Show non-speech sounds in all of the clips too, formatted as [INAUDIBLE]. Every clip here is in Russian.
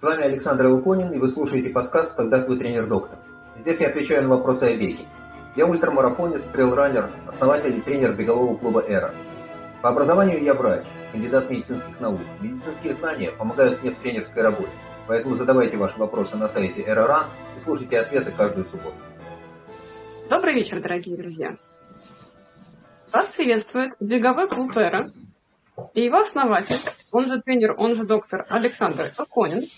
С вами Александр Луконин, и вы слушаете подкаст «Когда твой тренер-доктор». Здесь я отвечаю на вопросы о беге. Я ультрамарафонец, трейлранер, основатель и тренер бегового клуба «Эра». По образованию я врач, кандидат медицинских наук. Медицинские знания помогают мне в тренерской работе. Поэтому задавайте ваши вопросы на сайте «Эра.ран» и слушайте ответы каждую субботу. Добрый вечер, дорогие друзья. Вас приветствует беговой клуб «Эра» и его основатель, он же тренер, он же доктор Александр Оконин –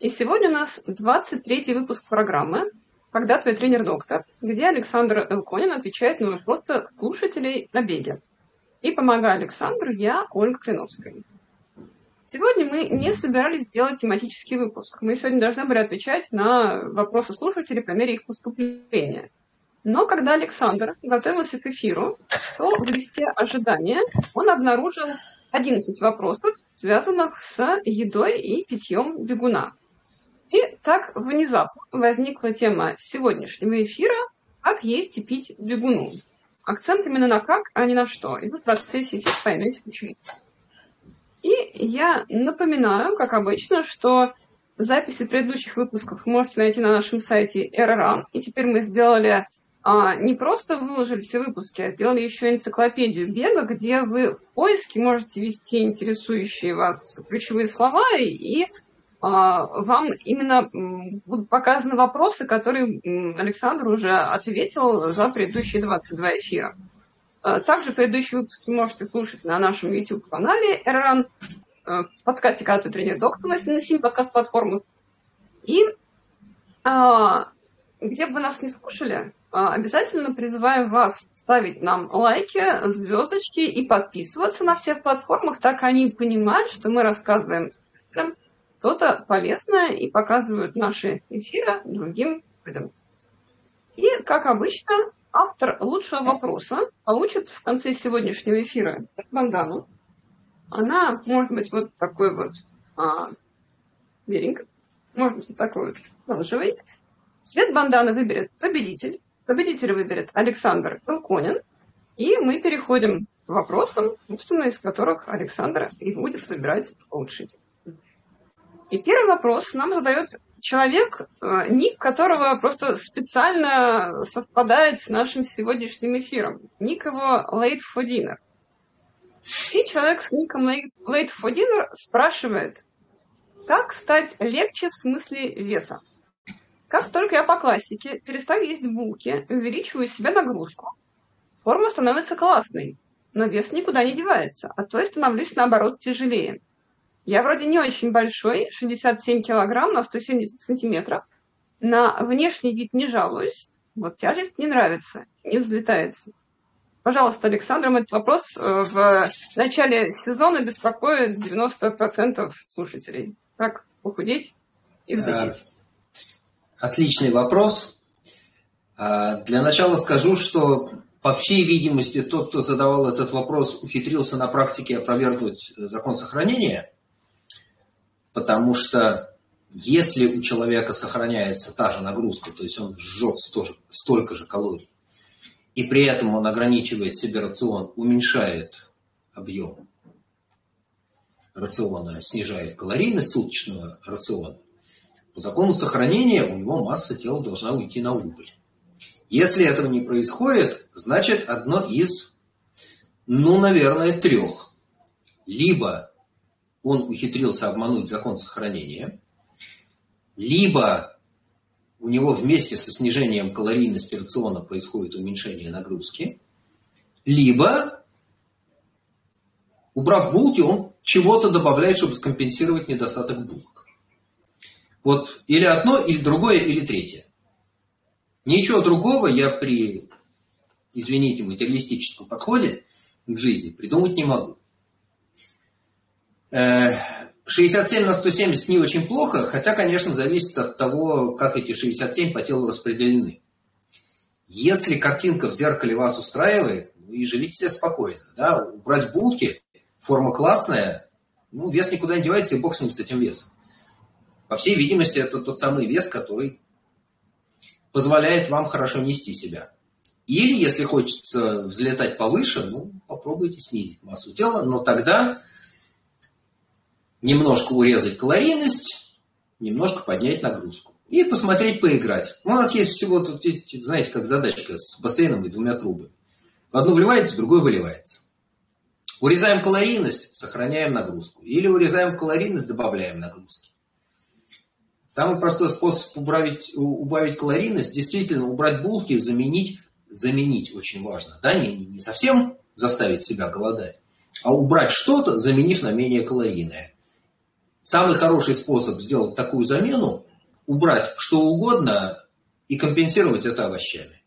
и сегодня у нас 23-й выпуск программы «Когда твой тренер-доктор», где Александр Элконин отвечает на вопросы слушателей на беге. И помогаю Александру я, Ольга Клиновская. Сегодня мы не собирались сделать тематический выпуск. Мы сегодня должны были отвечать на вопросы слушателей по мере их поступления. Но когда Александр готовился к эфиру, то в листе ожидания он обнаружил 11 вопросов, связанных с едой и питьем бегуна. И так внезапно возникла тема сегодняшнего эфира «Как есть и пить бегуну». Акцент именно на как, а не на что. И вы в процессе эфира поймете почему. И я напоминаю, как обычно, что записи предыдущих выпусков вы можете найти на нашем сайте RRAN. И теперь мы сделали а, не просто выложили все выпуски, а сделали еще энциклопедию бега, где вы в поиске можете ввести интересующие вас ключевые слова и вам именно будут показаны вопросы, которые Александр уже ответил за предыдущие 22 эфира. А, также предыдущие выпуски можете слушать на нашем YouTube-канале РРАН, в подкасте «Когда ты тренер доктор» на 7 подкаст-платформах. И а, где бы вы нас не слушали, обязательно призываем вас ставить нам лайки, звездочки и подписываться на всех платформах, так они понимают, что мы рассказываем что-то полезное и показывают наши эфиры другим людям. И, как обычно, автор лучшего вопроса получит в конце сегодняшнего эфира бандану. Она может быть вот такой вот а, беленькой, может быть такой вот оранжевый. Цвет банданы выберет победитель. Победитель выберет Александр Илконин. И мы переходим к вопросам, собственно, из которых Александр и будет выбирать лучший. И первый вопрос нам задает человек, э, ник которого просто специально совпадает с нашим сегодняшним эфиром. Ник его Late for Dinner. И человек с ником Late for Dinner спрашивает, как стать легче в смысле веса? Как только я по классике перестаю есть булки, увеличиваю себе нагрузку, форма становится классной, но вес никуда не девается, а то я становлюсь наоборот тяжелее. Я вроде не очень большой, 67 килограмм на 170 сантиметров. На внешний вид не жалуюсь. Вот тяжесть не нравится, не взлетается. Пожалуйста, Александр, этот вопрос э, в начале сезона беспокоит 90% слушателей. Как похудеть и взлететь? Отличный вопрос. А, для начала скажу, что, по всей видимости, тот, кто задавал этот вопрос, ухитрился на практике опровергнуть закон сохранения – потому что если у человека сохраняется та же нагрузка, то есть он жжет столько, столько же калорий, и при этом он ограничивает себе рацион, уменьшает объем рациона, снижает калорийность суточного рациона, по закону сохранения у него масса тела должна уйти на убыль. Если этого не происходит, значит одно из, ну, наверное, трех. Либо он ухитрился обмануть закон сохранения, либо у него вместе со снижением калорийности рациона происходит уменьшение нагрузки, либо, убрав булки, он чего-то добавляет, чтобы скомпенсировать недостаток булок. Вот или одно, или другое, или третье. Ничего другого я при, извините, материалистическом подходе к жизни придумать не могу. 67 на 170 не очень плохо, хотя, конечно, зависит от того, как эти 67 по телу распределены. Если картинка в зеркале вас устраивает, ну и живите себе спокойно. Да? Убрать булки, форма классная, ну, вес никуда не девается, и бог с ним, с этим весом. По всей видимости, это тот самый вес, который позволяет вам хорошо нести себя. Или, если хочется взлетать повыше, ну, попробуйте снизить массу тела, но тогда немножко урезать калорийность немножко поднять нагрузку. И посмотреть, поиграть. У нас есть всего, тут, знаете, как задачка с бассейном и двумя трубами. В одну вливается, в другую выливается. Урезаем калорийность, сохраняем нагрузку. Или урезаем калорийность, добавляем нагрузки. Самый простой способ убавить, убавить калорийность, действительно убрать булки, заменить, заменить очень важно. Да, не, не совсем заставить себя голодать, а убрать что-то, заменив на менее калорийное. Самый хороший способ сделать такую замену – убрать что угодно и компенсировать это овощами.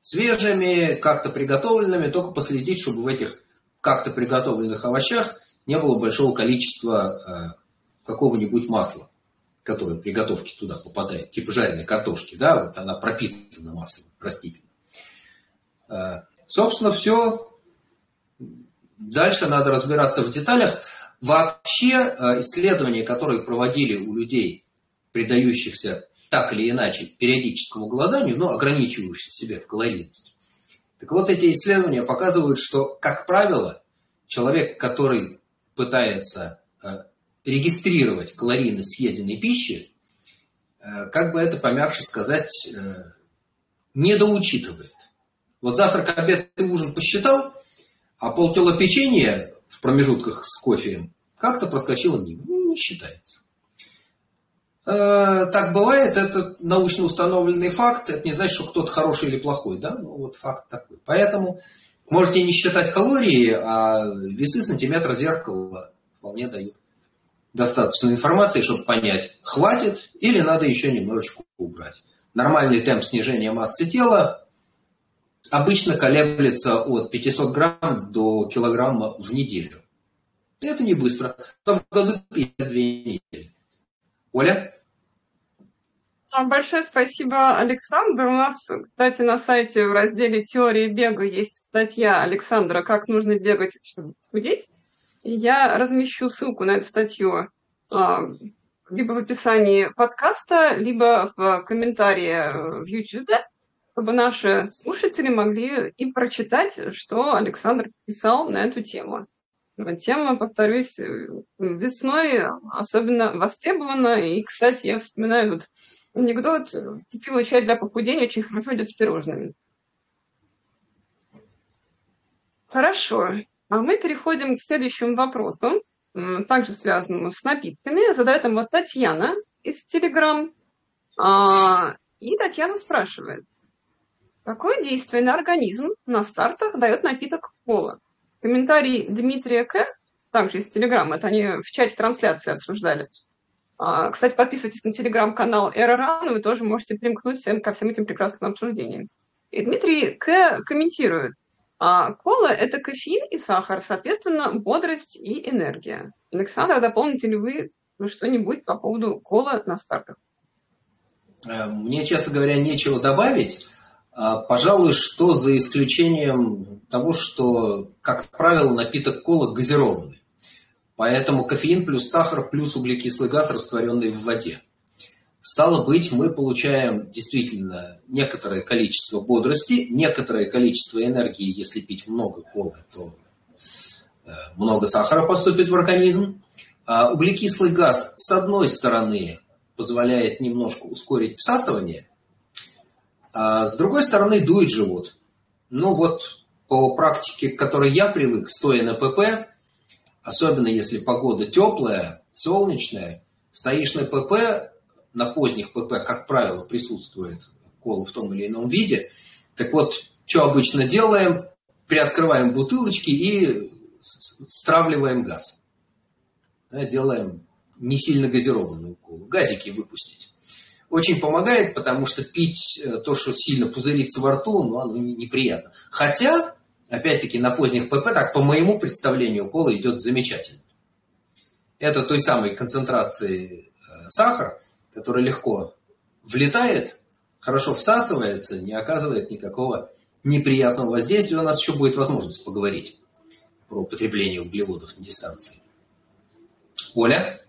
Свежими, как-то приготовленными, только последить, чтобы в этих как-то приготовленных овощах не было большого количества э, какого-нибудь масла, которое при готовке туда попадает, типа жареной картошки, да, вот она пропитана маслом растительным. Э, собственно, все. Дальше надо разбираться в деталях. Вообще э, исследования, которые проводили у людей, предающихся так или иначе периодическому голоданию, но ограничивающихся себя в калорийности. Так вот, эти исследования показывают, что, как правило, человек, который пытается э, регистрировать калорийность съеденной пищи, э, как бы это помягче сказать, недоучитывает. Вот завтрак, обед и ужин посчитал, а полкило печенья в промежутках с кофеем как-то проскочило мимо. Ну, не считается. Э, так бывает, это научно установленный факт, это не значит, что кто-то хороший или плохой, да, ну вот факт такой. Поэтому можете не считать калории, а весы сантиметра зеркала вполне дают достаточно информации, чтобы понять, хватит или надо еще немножечко убрать. Нормальный темп снижения массы тела обычно колеблется от 500 грамм до килограмма в неделю. Это не быстро, но в году 52 недели. Оля? Большое спасибо, Александр. У нас, кстати, на сайте в разделе «Теория бега» есть статья Александра «Как нужно бегать, чтобы худеть». И я размещу ссылку на эту статью а, либо в описании подкаста, либо в комментарии в YouTube чтобы наши слушатели могли и прочитать, что Александр писал на эту тему. Тема, повторюсь, весной особенно востребована. И, кстати, я вспоминаю вот анекдот. Кипила чай для похудения очень хорошо идет с пирожными. Хорошо. А мы переходим к следующему вопросу, также связанному с напитками. Задает им вот Татьяна из Телеграм. А, и Татьяна спрашивает. Какое действие на организм на стартах дает напиток кола? Комментарий Дмитрия К. Также из Телеграма, это они в чате трансляции обсуждали. А, кстати, подписывайтесь на телеграм-канал РРА, вы тоже можете примкнуть ко всем этим прекрасным обсуждениям. И Дмитрий К. комментирует. А, кола – это кофеин и сахар, соответственно, бодрость и энергия. Александр, дополните ли вы что-нибудь по поводу кола на стартах? Э, мне, честно говоря, нечего добавить. А, пожалуй, что за исключением того, что, как правило, напиток кола газированный. Поэтому кофеин плюс сахар плюс углекислый газ, растворенный в воде. Стало быть, мы получаем действительно некоторое количество бодрости, некоторое количество энергии, если пить много колы, то э, много сахара поступит в организм. А углекислый газ, с одной стороны, позволяет немножко ускорить всасывание – а с другой стороны, дует живот. Ну вот по практике, к которой я привык, стоя на ПП, особенно если погода теплая, солнечная, стоишь на ПП, на поздних ПП, как правило, присутствует кола в том или ином виде. Так вот, что обычно делаем? Приоткрываем бутылочки и стравливаем газ. Делаем не сильно газированную колу. Газики выпустить очень помогает, потому что пить э, то, что сильно пузырится во рту, ну, оно неприятно. Хотя, опять-таки, на поздних ПП, так по моему представлению, кола идет замечательно. Это той самой концентрации э, сахара, который легко влетает, хорошо всасывается, не оказывает никакого неприятного воздействия. У нас еще будет возможность поговорить про употребление углеводов на дистанции. Оля?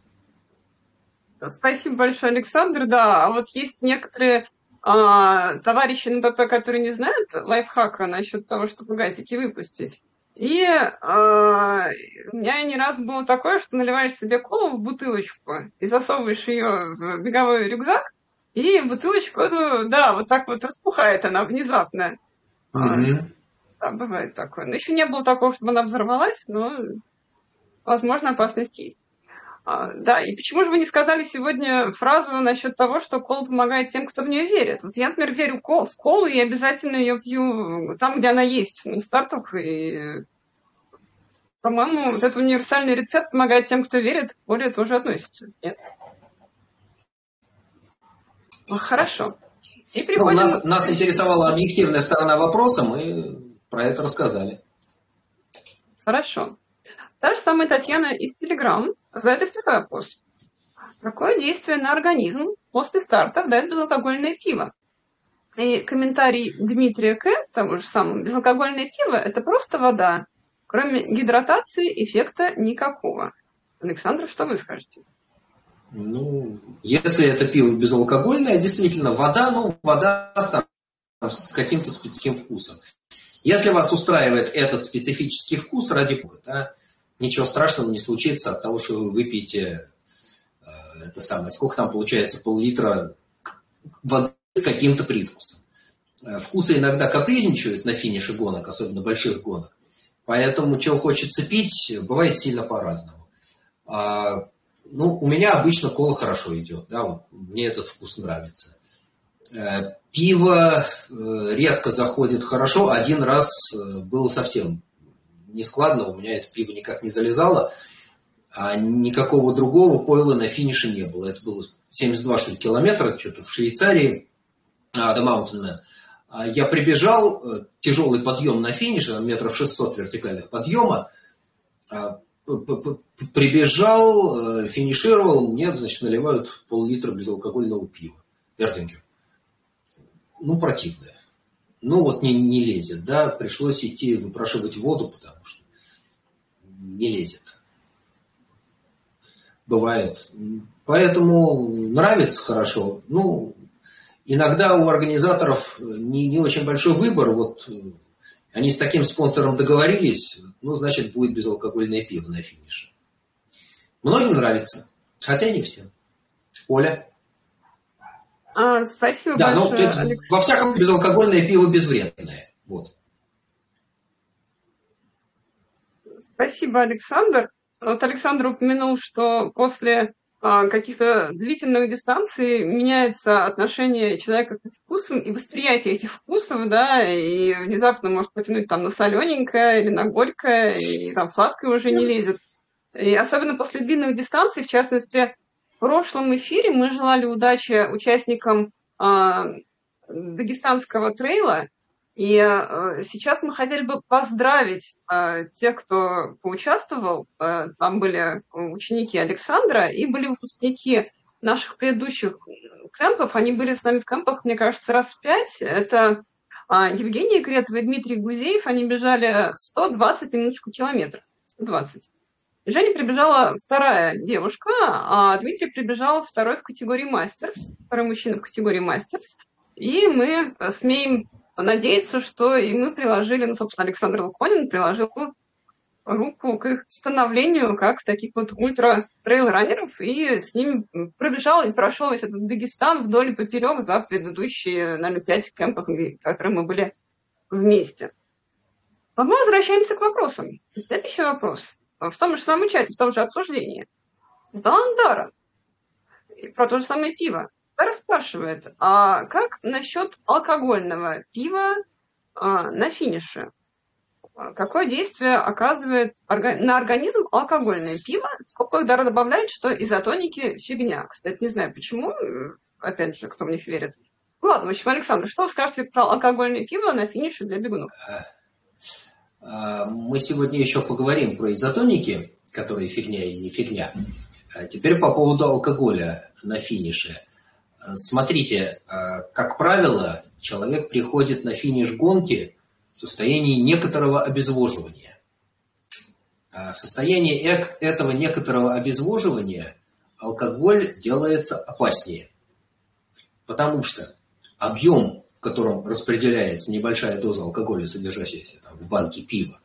Спасибо большое, Александр. Да, а вот есть некоторые а, товарищи на ПП, которые не знают лайфхака насчет того, чтобы газики выпустить. И э, у меня не раз было такое, что наливаешь себе колу в бутылочку и засовываешь ее в беговой рюкзак, и бутылочку да, вот так вот распухает она внезапно. Mm-hmm. Да, бывает такое. Но еще не было такого, чтобы она взорвалась, но, возможно, опасность есть. А, да, и почему же вы не сказали сегодня фразу насчет того, что кола помогает тем, кто в нее верит? Вот я, например, верю в колу и обязательно ее пью там, где она есть, на стартах. И, по-моему, вот этот универсальный рецепт помогает тем, кто верит, к коле тоже относится. Нет? Ну, хорошо. И приходим... ну, нас, нас интересовала объективная сторона вопроса, мы про это рассказали. Хорошо. Та же самая Татьяна из Телеграм задает такой вопрос. Какое действие на организм после старта дает безалкогольное пиво? И комментарий Дмитрия К. тому же самому. Безалкогольное пиво – это просто вода. Кроме гидратации эффекта никакого. Александр, что вы скажете? Ну, если это пиво безалкогольное, действительно, вода, ну, вода с каким-то специфическим вкусом. Если вас устраивает этот специфический вкус, ради бога, да, ничего страшного не случится от того, что вы выпьете э, это самое, сколько там получается, пол-литра воды с каким-то привкусом. Э, вкусы иногда капризничают на финише гонок, особенно больших гонок. Поэтому, чего хочется пить, бывает сильно по-разному. А, ну, у меня обычно кола хорошо идет, да, вот, мне этот вкус нравится. Э, пиво редко заходит хорошо, один раз было совсем нескладно, у меня это пиво никак не залезало, а никакого другого пойла на финише не было. Это было 72 что километра, что-то в Швейцарии, а, The Mountain Man. А я прибежал, э, тяжелый подъем на финише, метров 600 вертикальных подъема, а, прибежал, э, финишировал, мне, значит, наливают пол-литра безалкогольного пива. Эрдингер. Ну, противное ну вот не, не лезет, да, пришлось идти выпрашивать воду, потому что не лезет. Бывает. Поэтому нравится хорошо. Ну, иногда у организаторов не, не очень большой выбор. Вот они с таким спонсором договорились, ну, значит, будет безалкогольное пиво на финише. Многим нравится, хотя не всем. Оля? А, спасибо да, большое, ну, Алекс... Во всяком безалкогольное пиво безвредное. Вот. Спасибо, Александр. Вот Александр упомянул, что после а, каких-то длительных дистанций меняется отношение человека к вкусам и восприятие этих вкусов, да, и внезапно может потянуть там на солененькое или на горькое, и там сладкое уже не лезет. И особенно после длинных дистанций, в частности, в прошлом эфире мы желали удачи участникам э, дагестанского трейла, и э, сейчас мы хотели бы поздравить э, тех, кто поучаствовал. Там были ученики Александра и были выпускники наших предыдущих кемпов. Они были с нами в кемпах, мне кажется, раз в пять. Это Евгений Кретов и Дмитрий Гузеев. Они бежали 120 минуточку километров. 120. Жене прибежала вторая девушка, а Дмитрий прибежал второй в категории мастерс, второй мужчина в категории мастерс. И мы смеем надеяться, что и мы приложили, ну, собственно, Александр Луконин приложил руку к их становлению как таких вот ультра-трейл-раннеров, и с ними пробежал и прошел весь этот Дагестан вдоль и поперек за предыдущие, наверное, пять кемпов, которых мы были вместе. Но мы возвращаемся к вопросам. Следующий вопрос в том же самом чате, в том же обсуждении, с Даландаром про то же самое пиво. Дара спрашивает, а как насчет алкогольного пива а, на финише? Какое действие оказывает на организм алкогольное пиво? Сколько Дара добавляет, что изотоники фигня. Кстати, не знаю почему, опять же, кто мне верит. Ладно, в общем, Александр, что скажете про алкогольное пиво на финише для бегунов? А, мы сегодня еще поговорим про изотоники, которые фигня или не фигня. А теперь по поводу алкоголя на финише. Смотрите, а, как правило, человек приходит на финиш гонки в состоянии некоторого обезвоживания. В состоянии этого некоторого обезвоживания алкоголь делается опаснее. Потому что объем в котором распределяется небольшая доза алкоголя, содержащаяся там, в банке пива,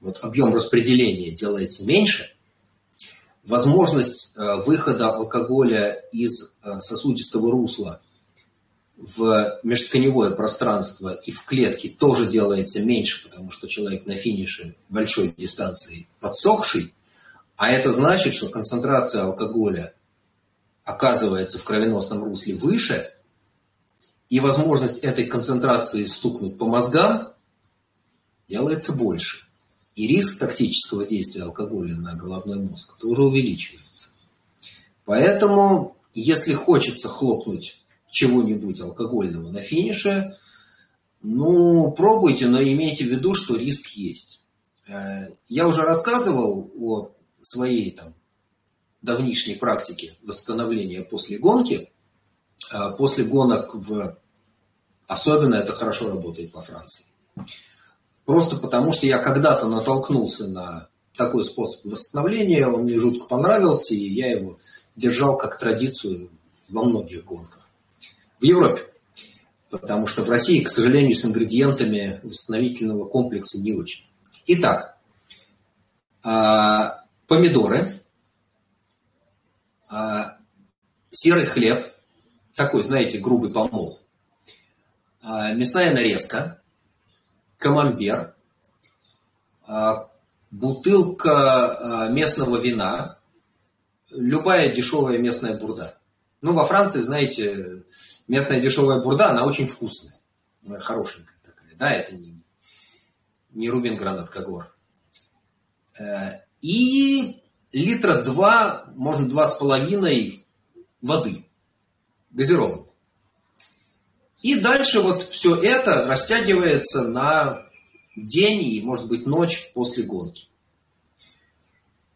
вот объем распределения делается меньше, возможность э, выхода алкоголя из э, сосудистого русла в межтканевое пространство и в клетки тоже делается меньше, потому что человек на финише большой дистанции подсохший, а это значит, что концентрация алкоголя оказывается в кровеносном русле выше, и возможность этой концентрации стукнуть по мозгам делается больше. И риск токсического действия алкоголя на головной мозг тоже увеличивается. Поэтому, если хочется хлопнуть чего-нибудь алкогольного на финише, ну, пробуйте, но имейте в виду, что риск есть. Э, я уже рассказывал о своей там давнишней практике восстановления после гонки. Э, после гонок в... Особенно это хорошо работает во Франции. Просто потому, что я когда-то натолкнулся на такой способ восстановления, он мне жутко понравился, и я его держал как традицию во многих гонках в Европе. Потому что в России, к сожалению, с ингредиентами восстановительного комплекса не очень. Итак, а, помидоры, а, серый хлеб, такой, знаете, грубый помол, а, мясная нарезка, камамбер, бутылка местного вина, любая дешевая местная бурда. Ну, во Франции, знаете, местная дешевая бурда, она очень вкусная. Хорошенькая такая. Да, это не, не Рубин Гранат Кагор. Э, и литра два, может, два с половиной воды газированной. И дальше вот все это растягивается на день и, может быть, ночь после гонки.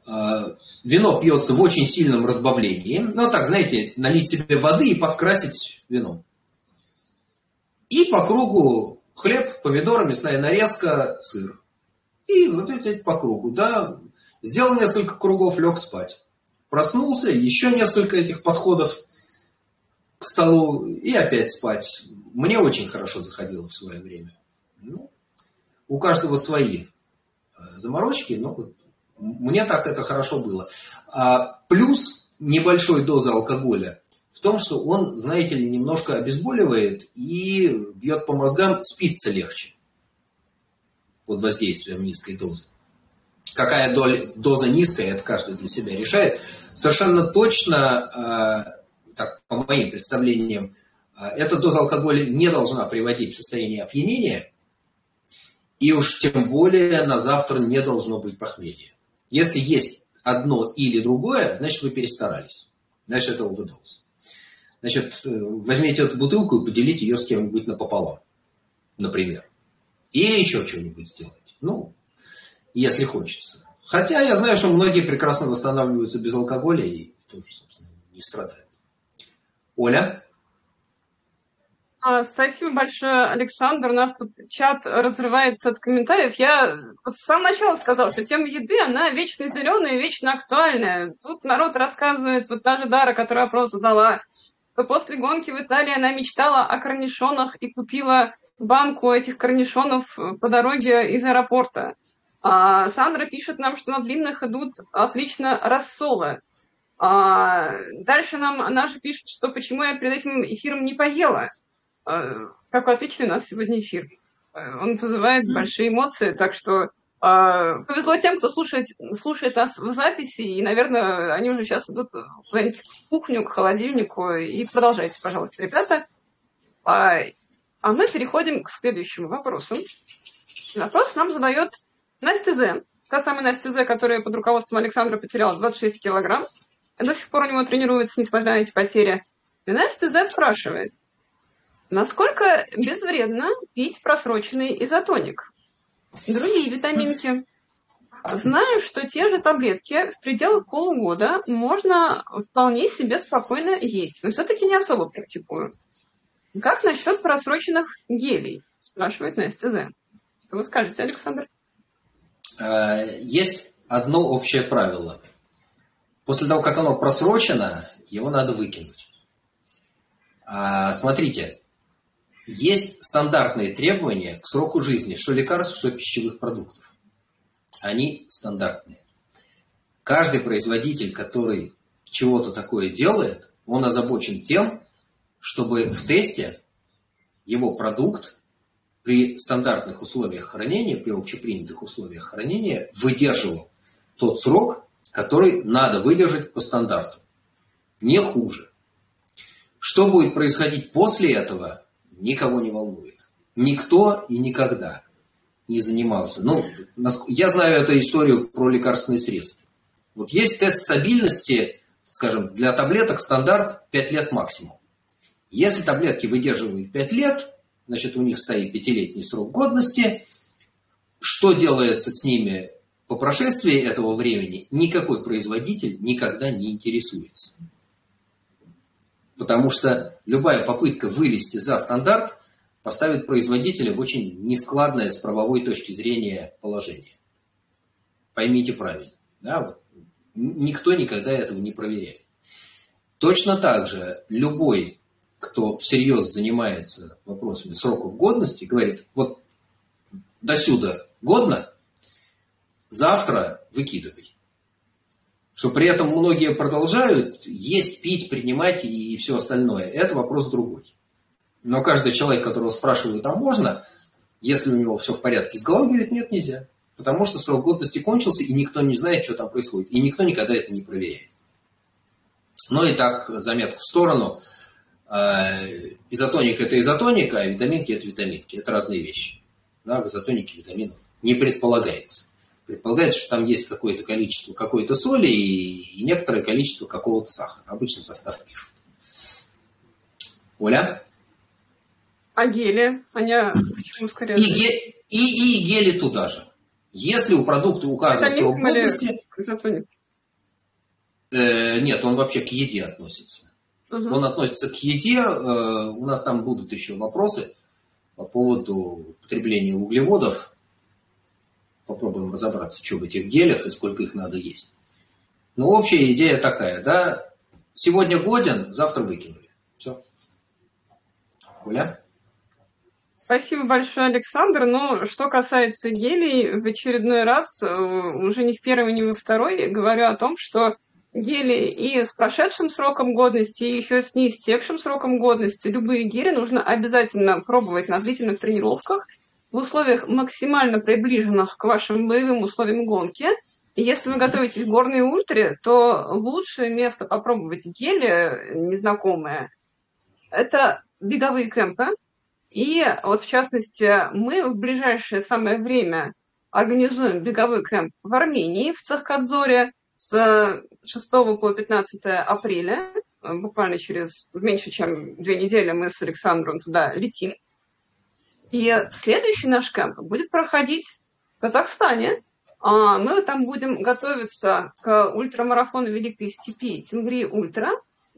Э, вино пьется в очень сильном разбавлении. Ну, так, знаете, налить себе воды и подкрасить вином. И по кругу хлеб, помидоры, мясная нарезка, сыр. И вот эти по кругу, да. Сделал несколько кругов, лег спать. Проснулся, еще несколько этих подходов к столу и опять спать. Мне очень хорошо заходило в свое время. Ну, у каждого свои э, заморочки, но вот мне так это хорошо было. А, плюс небольшой дозы алкоголя в том, что он, знаете ли, немножко обезболивает и бьет по мозгам, спится легче под воздействием низкой дозы. Какая доля, доза низкая, это каждый для себя решает. Совершенно точно, а, так, по моим представлениям, а, эта доза алкоголя не должна приводить в состояние опьянения, и уж тем более на завтра не должно быть похмелья. Если есть одно или другое, значит вы перестарались. Значит, это overdose. Значит, э, возьмите эту бутылку и поделите ее с кем-нибудь напополам, например. Или еще что-нибудь сделать. Ну, если хочется. Хотя я знаю, что многие прекрасно восстанавливаются без алкоголя и тоже, собственно, не страдают. Оля? А, спасибо большое, Александр. У нас тут чат разрывается от комментариев. Я вот с самого начала сказала, что тема еды, она вечно зеленая, вечно актуальная. Тут народ рассказывает, вот та же Дара, которая опрос задала, что после гонки в Италии она мечтала о корнишонах и купила банку этих корнишонов по дороге из аэропорта. А Сандра пишет нам, что на длинных идут отлично рассолы. А дальше нам же пишет, что почему я перед этим эфиром не поела. А, какой отличный у нас сегодня эфир. А, он вызывает большие эмоции, так что а, повезло тем, кто слушает, слушает нас в записи, и, наверное, они уже сейчас идут куда-нибудь в кухню, к холодильнику, и продолжайте, пожалуйста, ребята. А, а мы переходим к следующему вопросу. Вопрос нам задает Настя З. Та самая Настя З, которая под руководством Александра потеряла 26 килограмм. До сих пор у него тренируется, несмотря на эти потери. И Настя З спрашивает, Насколько безвредно пить просроченный изотоник? Другие витаминки. Знаю, что те же таблетки в пределах полугода можно вполне себе спокойно есть, но все-таки не особо практикую. Как насчет просроченных гелей? Спрашивает Настя З. Что вы скажете, Александр? Э, есть одно общее правило. После того, как оно просрочено, его надо выкинуть. А, смотрите, есть стандартные требования к сроку жизни, что лекарств, что пищевых продуктов. они стандартные. Каждый производитель, который чего-то такое делает, он озабочен тем, чтобы в тесте его продукт при стандартных условиях хранения, при общепринятых условиях хранения выдерживал тот срок, который надо выдержать по стандарту. Не хуже. Что будет происходить после этого, никого не волнует. Никто и никогда не занимался. Ну, я знаю эту историю про лекарственные средства. Вот есть тест стабильности, скажем, для таблеток стандарт 5 лет максимум. Если таблетки выдерживают 5 лет, значит, у них стоит пятилетний срок годности. Что делается с ними по прошествии этого времени, никакой производитель никогда не интересуется. Потому что любая попытка вылезти за стандарт поставит производителя в очень нескладное с правовой точки зрения положение. Поймите правильно. Да? Вот. Никто никогда этого не проверяет. Точно так же любой кто всерьез занимается вопросами сроков годности, говорит, вот до сюда годно, завтра выкидывай. Что при этом многие продолжают есть, пить, принимать и, все остальное. Это вопрос другой. Но каждый человек, которого спрашивают, а можно, если у него все в порядке с головой, говорит, нет, нельзя. Потому что срок годности кончился, и никто не знает, что там происходит. И никто никогда это не проверяет. Ну и так, заметку в сторону – а, изотоника – это изотоника, а витаминки – это витаминки. Это разные вещи. Да, в изотонике витаминов не предполагается. Предполагается, что там есть какое-то количество какой-то соли и, и некоторое количество какого-то сахара. Обычно состав пишут. Оля? А гели? Они почему скорее? И, ге, и, и гели туда же. Если у продукта указан срок годности... Э, нет, он вообще к еде относится. Угу. Он относится к еде. Э, у нас там будут еще вопросы по поводу потребления углеводов. Попробуем разобраться, что в этих гелях и сколько их надо есть. Но общая идея такая, да, сегодня годен, завтра выкинули. Все. Оля? Спасибо большое, Александр. Ну, что касается гелей, в очередной раз, э, уже не в первый, не во второй, говорю о том, что гели и с прошедшим сроком годности, и еще с неистекшим сроком годности. Любые гели нужно обязательно пробовать на длительных тренировках в условиях максимально приближенных к вашим боевым условиям гонки. Если вы готовитесь к горной ультре, то лучшее место попробовать гели незнакомые – это беговые кемпы. И вот в частности мы в ближайшее самое время организуем беговой кемп в Армении, в Цахкадзоре – с 6 по 15 апреля, буквально через меньше, чем две недели, мы с Александром туда летим. И следующий наш кемп будет проходить в Казахстане. А, мы там будем готовиться к ультрамарафону Великой Степи Тенгри Ультра.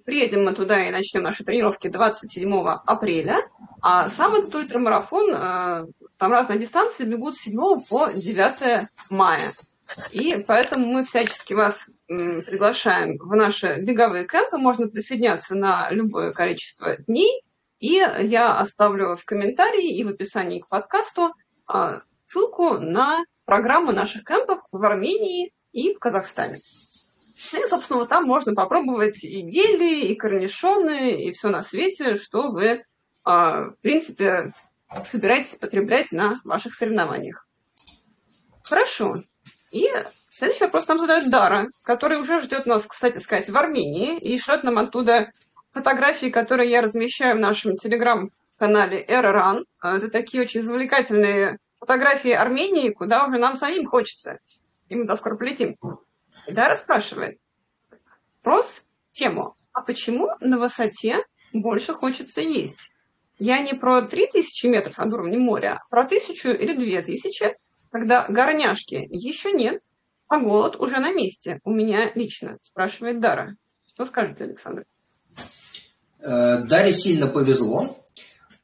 Приедем мы туда и начнем наши тренировки 27 апреля. А сам этот ультрамарафон, э, там разные дистанции бегут с 7 по 9 мая. И поэтому мы всячески вас приглашаем в наши беговые кемпы. Можно присоединяться на любое количество дней. И я оставлю в комментарии и в описании к подкасту а, ссылку на программу наших кемпов в Армении и в Казахстане. И, собственно, там можно попробовать и гели, и корнишоны, и все на свете, что вы, а, в принципе, собираетесь потреблять на ваших соревнованиях. Хорошо. И следующий вопрос нам задает Дара, который уже ждет нас, кстати сказать, в Армении и шлет нам оттуда фотографии, которые я размещаю в нашем телеграм-канале AirRun. Это такие очень завлекательные фотографии Армении, куда уже нам самим хочется. И мы до скоро полетим. И Дара спрашивает. Вопрос, тему. А почему на высоте больше хочется есть? Я не про 3000 метров над уровнем моря, а про 1000 или 2000, когда горняшки еще нет, а голод уже на месте. У меня лично, спрашивает Дара. Что скажете, Александр? Э, Даре сильно повезло,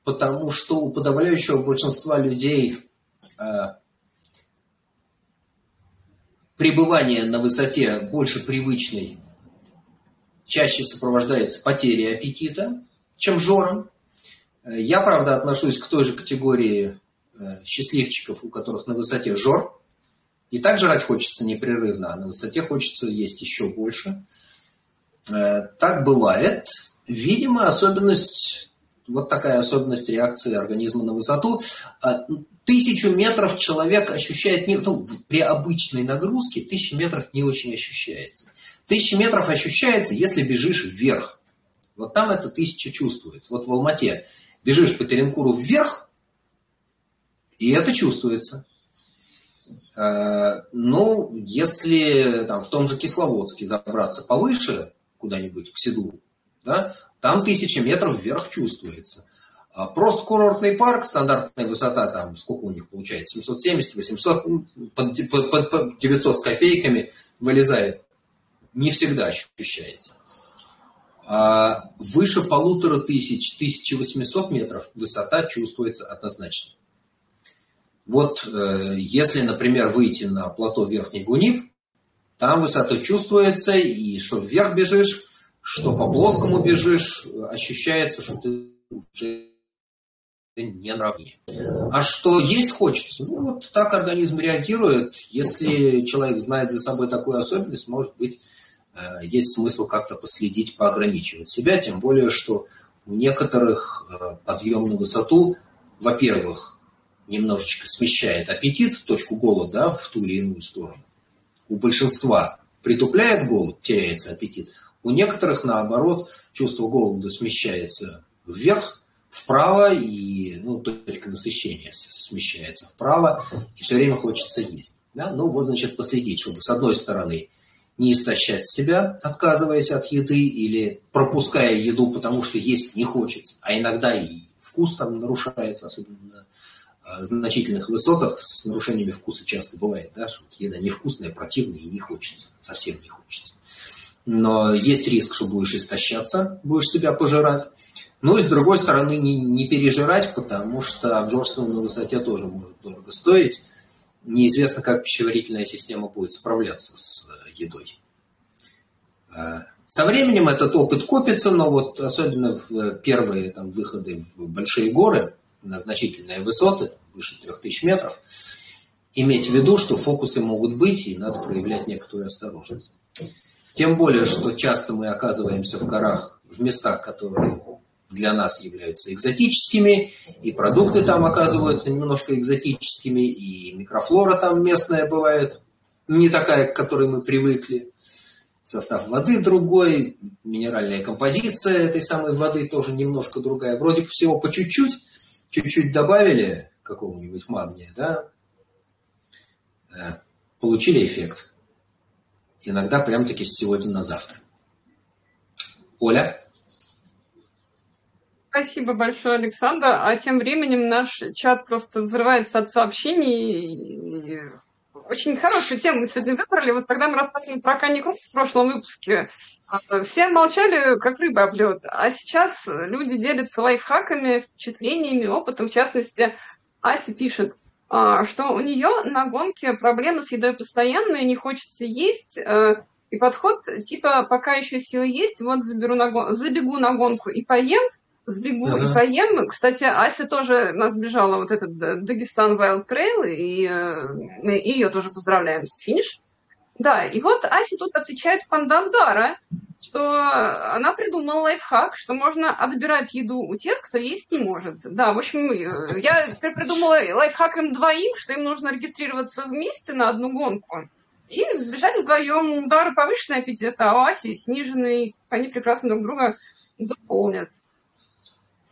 потому что у подавляющего большинства людей э, пребывание на высоте больше привычной чаще сопровождается потерей аппетита, чем жором. Э, я, правда, отношусь к той же категории счастливчиков, у которых на высоте жор, И так жрать хочется непрерывно, а на высоте хочется есть еще больше. Э, так бывает. Видимо, особенность, вот такая особенность реакции организма на высоту. А, тысячу метров человек ощущает, не, ну, при обычной нагрузке тысяча метров не очень ощущается. Тысяча метров ощущается, если бежишь вверх. Вот там это тысяча чувствуется. Вот в Алмате бежишь по Теренкуру вверх, и это чувствуется. Э, ну, если там, в том же Кисловодске забраться повыше, куда-нибудь к седлу, да, там тысяча метров вверх чувствуется. А просто курортный парк, стандартная высота, там, сколько у них получается, 770, 800, под, под, под, под 900 с копейками вылезает. Не всегда ощущается. А выше полутора тысяч, 1800 метров высота чувствуется однозначно. Вот э, если, например, выйти на плато Верхний Гунип, там высота чувствуется, и что вверх бежишь, что по плоскому бежишь, ощущается, что ты уже не наравне. А что есть хочется, ну вот так организм реагирует. Если человек знает за собой такую особенность, может быть, э, есть смысл как-то последить, поограничивать себя, тем более, что у некоторых э, подъем на высоту, во-первых, немножечко смещает аппетит, точку голода в ту или иную сторону. У большинства притупляет голод, теряется аппетит. У некоторых, наоборот, чувство голода смещается вверх, вправо, и ну, точка насыщения смещается вправо, и все время хочется есть. Да? Ну вот, значит, последить, чтобы с одной стороны не истощать себя, отказываясь от еды или пропуская еду, потому что есть не хочется, а иногда и вкус там нарушается, особенно значительных высотах с нарушениями вкуса часто бывает, да, что еда невкусная, противная и не хочется, совсем не хочется. Но есть риск, что будешь истощаться, будешь себя пожирать. Ну и с другой стороны, не, не пережирать, потому что обжорство на высоте тоже может дорого стоить. Неизвестно, как пищеварительная система будет справляться с э, едой. А, со временем этот опыт копится, но вот особенно в первые там, выходы в большие горы – на значительные высоты, выше 3000 метров, иметь в виду, что фокусы могут быть, и надо проявлять некоторую осторожность. Тем более, что часто мы оказываемся в горах, в местах, которые для нас являются экзотическими, и продукты там оказываются немножко экзотическими, и микрофлора там местная бывает не такая, к которой мы привыкли. Состав воды другой, минеральная композиция этой самой воды тоже немножко другая. Вроде всего по чуть-чуть, чуть-чуть добавили какого-нибудь магния, да, э, получили эффект. Иногда прям-таки с сегодня на завтра. Оля? Спасибо большое, Александр. А тем временем наш чат просто взрывается от сообщений. Очень хорошую тему мы сегодня выбрали. Вот когда мы рассказывали про Каникрос в прошлом выпуске, все молчали, как рыба об лед. А сейчас люди делятся лайфхаками, впечатлениями, опытом. В частности, Ася пишет, а, что у нее на гонке проблемы с едой постоянные, не хочется есть. Э, и подход типа, пока еще силы есть, вот заберу на гон... забегу на гонку и поем, сбегу ага. и поем. Кстати, Ася тоже нас бежала вот этот Дагестан Wild Trail, и, э, и ее тоже поздравляем с финиш. Да, и вот Ася тут отвечает Фандандара, что она придумала лайфхак, что можно отбирать еду у тех, кто есть не может. Да, в общем, э, я теперь придумала лайфхак им двоим, что им нужно регистрироваться вместе на одну гонку и бежать вдвоем. Удары повышенный аппетит, а у Аси сниженный. Они прекрасно друг друга дополнят.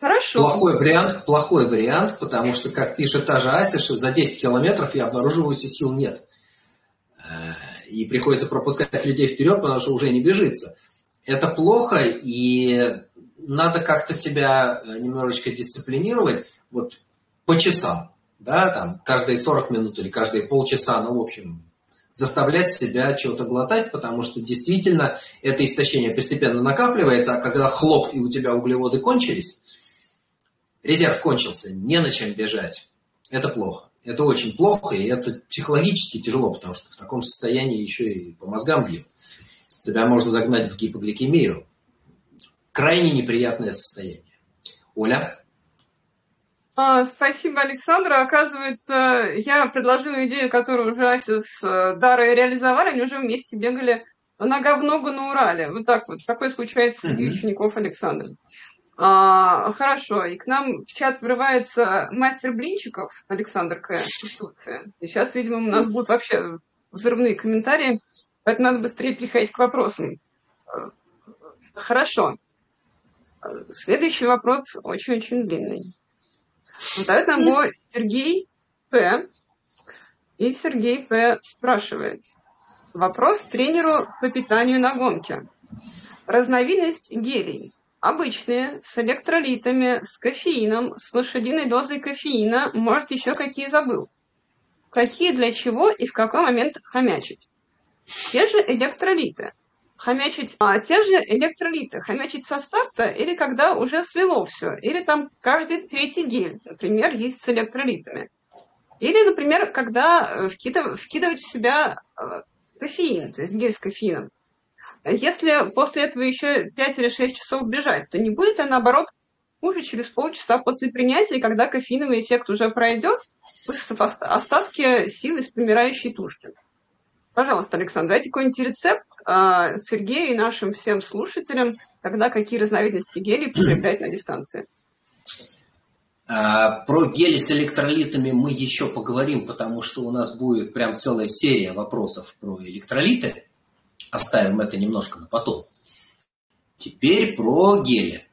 Хорошо. Плохой вариант, плохой вариант, потому что, как пишет та же Ася, что за 10 километров я обнаруживаю, что сил нет. И приходится пропускать людей вперед, потому что уже не бежится. Это плохо, и надо как-то себя э, немножечко дисциплинировать вот по часам, да, там, каждые 40 минут или каждые полчаса, ну, в общем, заставлять себя чего-то глотать, потому что действительно это истощение постепенно накапливается, а когда хлоп и у тебя углеводы кончились, резерв кончился, не на чем бежать, это плохо. Это очень плохо, и это психологически тяжело, потому что в таком состоянии еще и по мозгам бьет. Себя можно загнать в гипогликемию. Крайне неприятное состояние. Оля? А, спасибо, Александра. Оказывается, я предложила идею, которую уже Ася с э, Дарой реализовали, они уже вместе бегали нога в ногу на Урале. Вот так вот. Такое случается среди учеников Александра. А, хорошо, и к нам в чат врывается мастер блинчиков Александр К. сейчас, видимо, у нас будут вообще взрывные комментарии, поэтому надо быстрее переходить к вопросам. Хорошо. Следующий вопрос очень-очень длинный. Задает нам его Сергей П. И Сергей П. спрашивает. Вопрос тренеру по питанию на гонке. Разновидность гелей. Обычные, с электролитами, с кофеином, с лошадиной дозой кофеина, может, еще какие забыл. Какие для чего и в какой момент хомячить. Те же электролиты – хомячить а, те же электролиты, хомячить со старта или когда уже свело все, или там каждый третий гель, например, есть с электролитами. Или, например, когда э, вкидыв, вкидывать в себя э, кофеин, то есть гель с кофеином. Если после этого еще 5 или 6 часов бежать, то не будет, а наоборот хуже через полчаса после принятия, когда кофеиновый эффект уже пройдет, остатки силы из помирающей тушки. Пожалуйста, Александр, дайте какой-нибудь рецепт э, Сергею и нашим всем слушателям, когда какие разновидности гелей потреблять на дистанции. А, про гели с электролитами мы еще поговорим, потому что у нас будет прям целая серия вопросов про электролиты. Оставим это немножко на потом. Теперь про гели.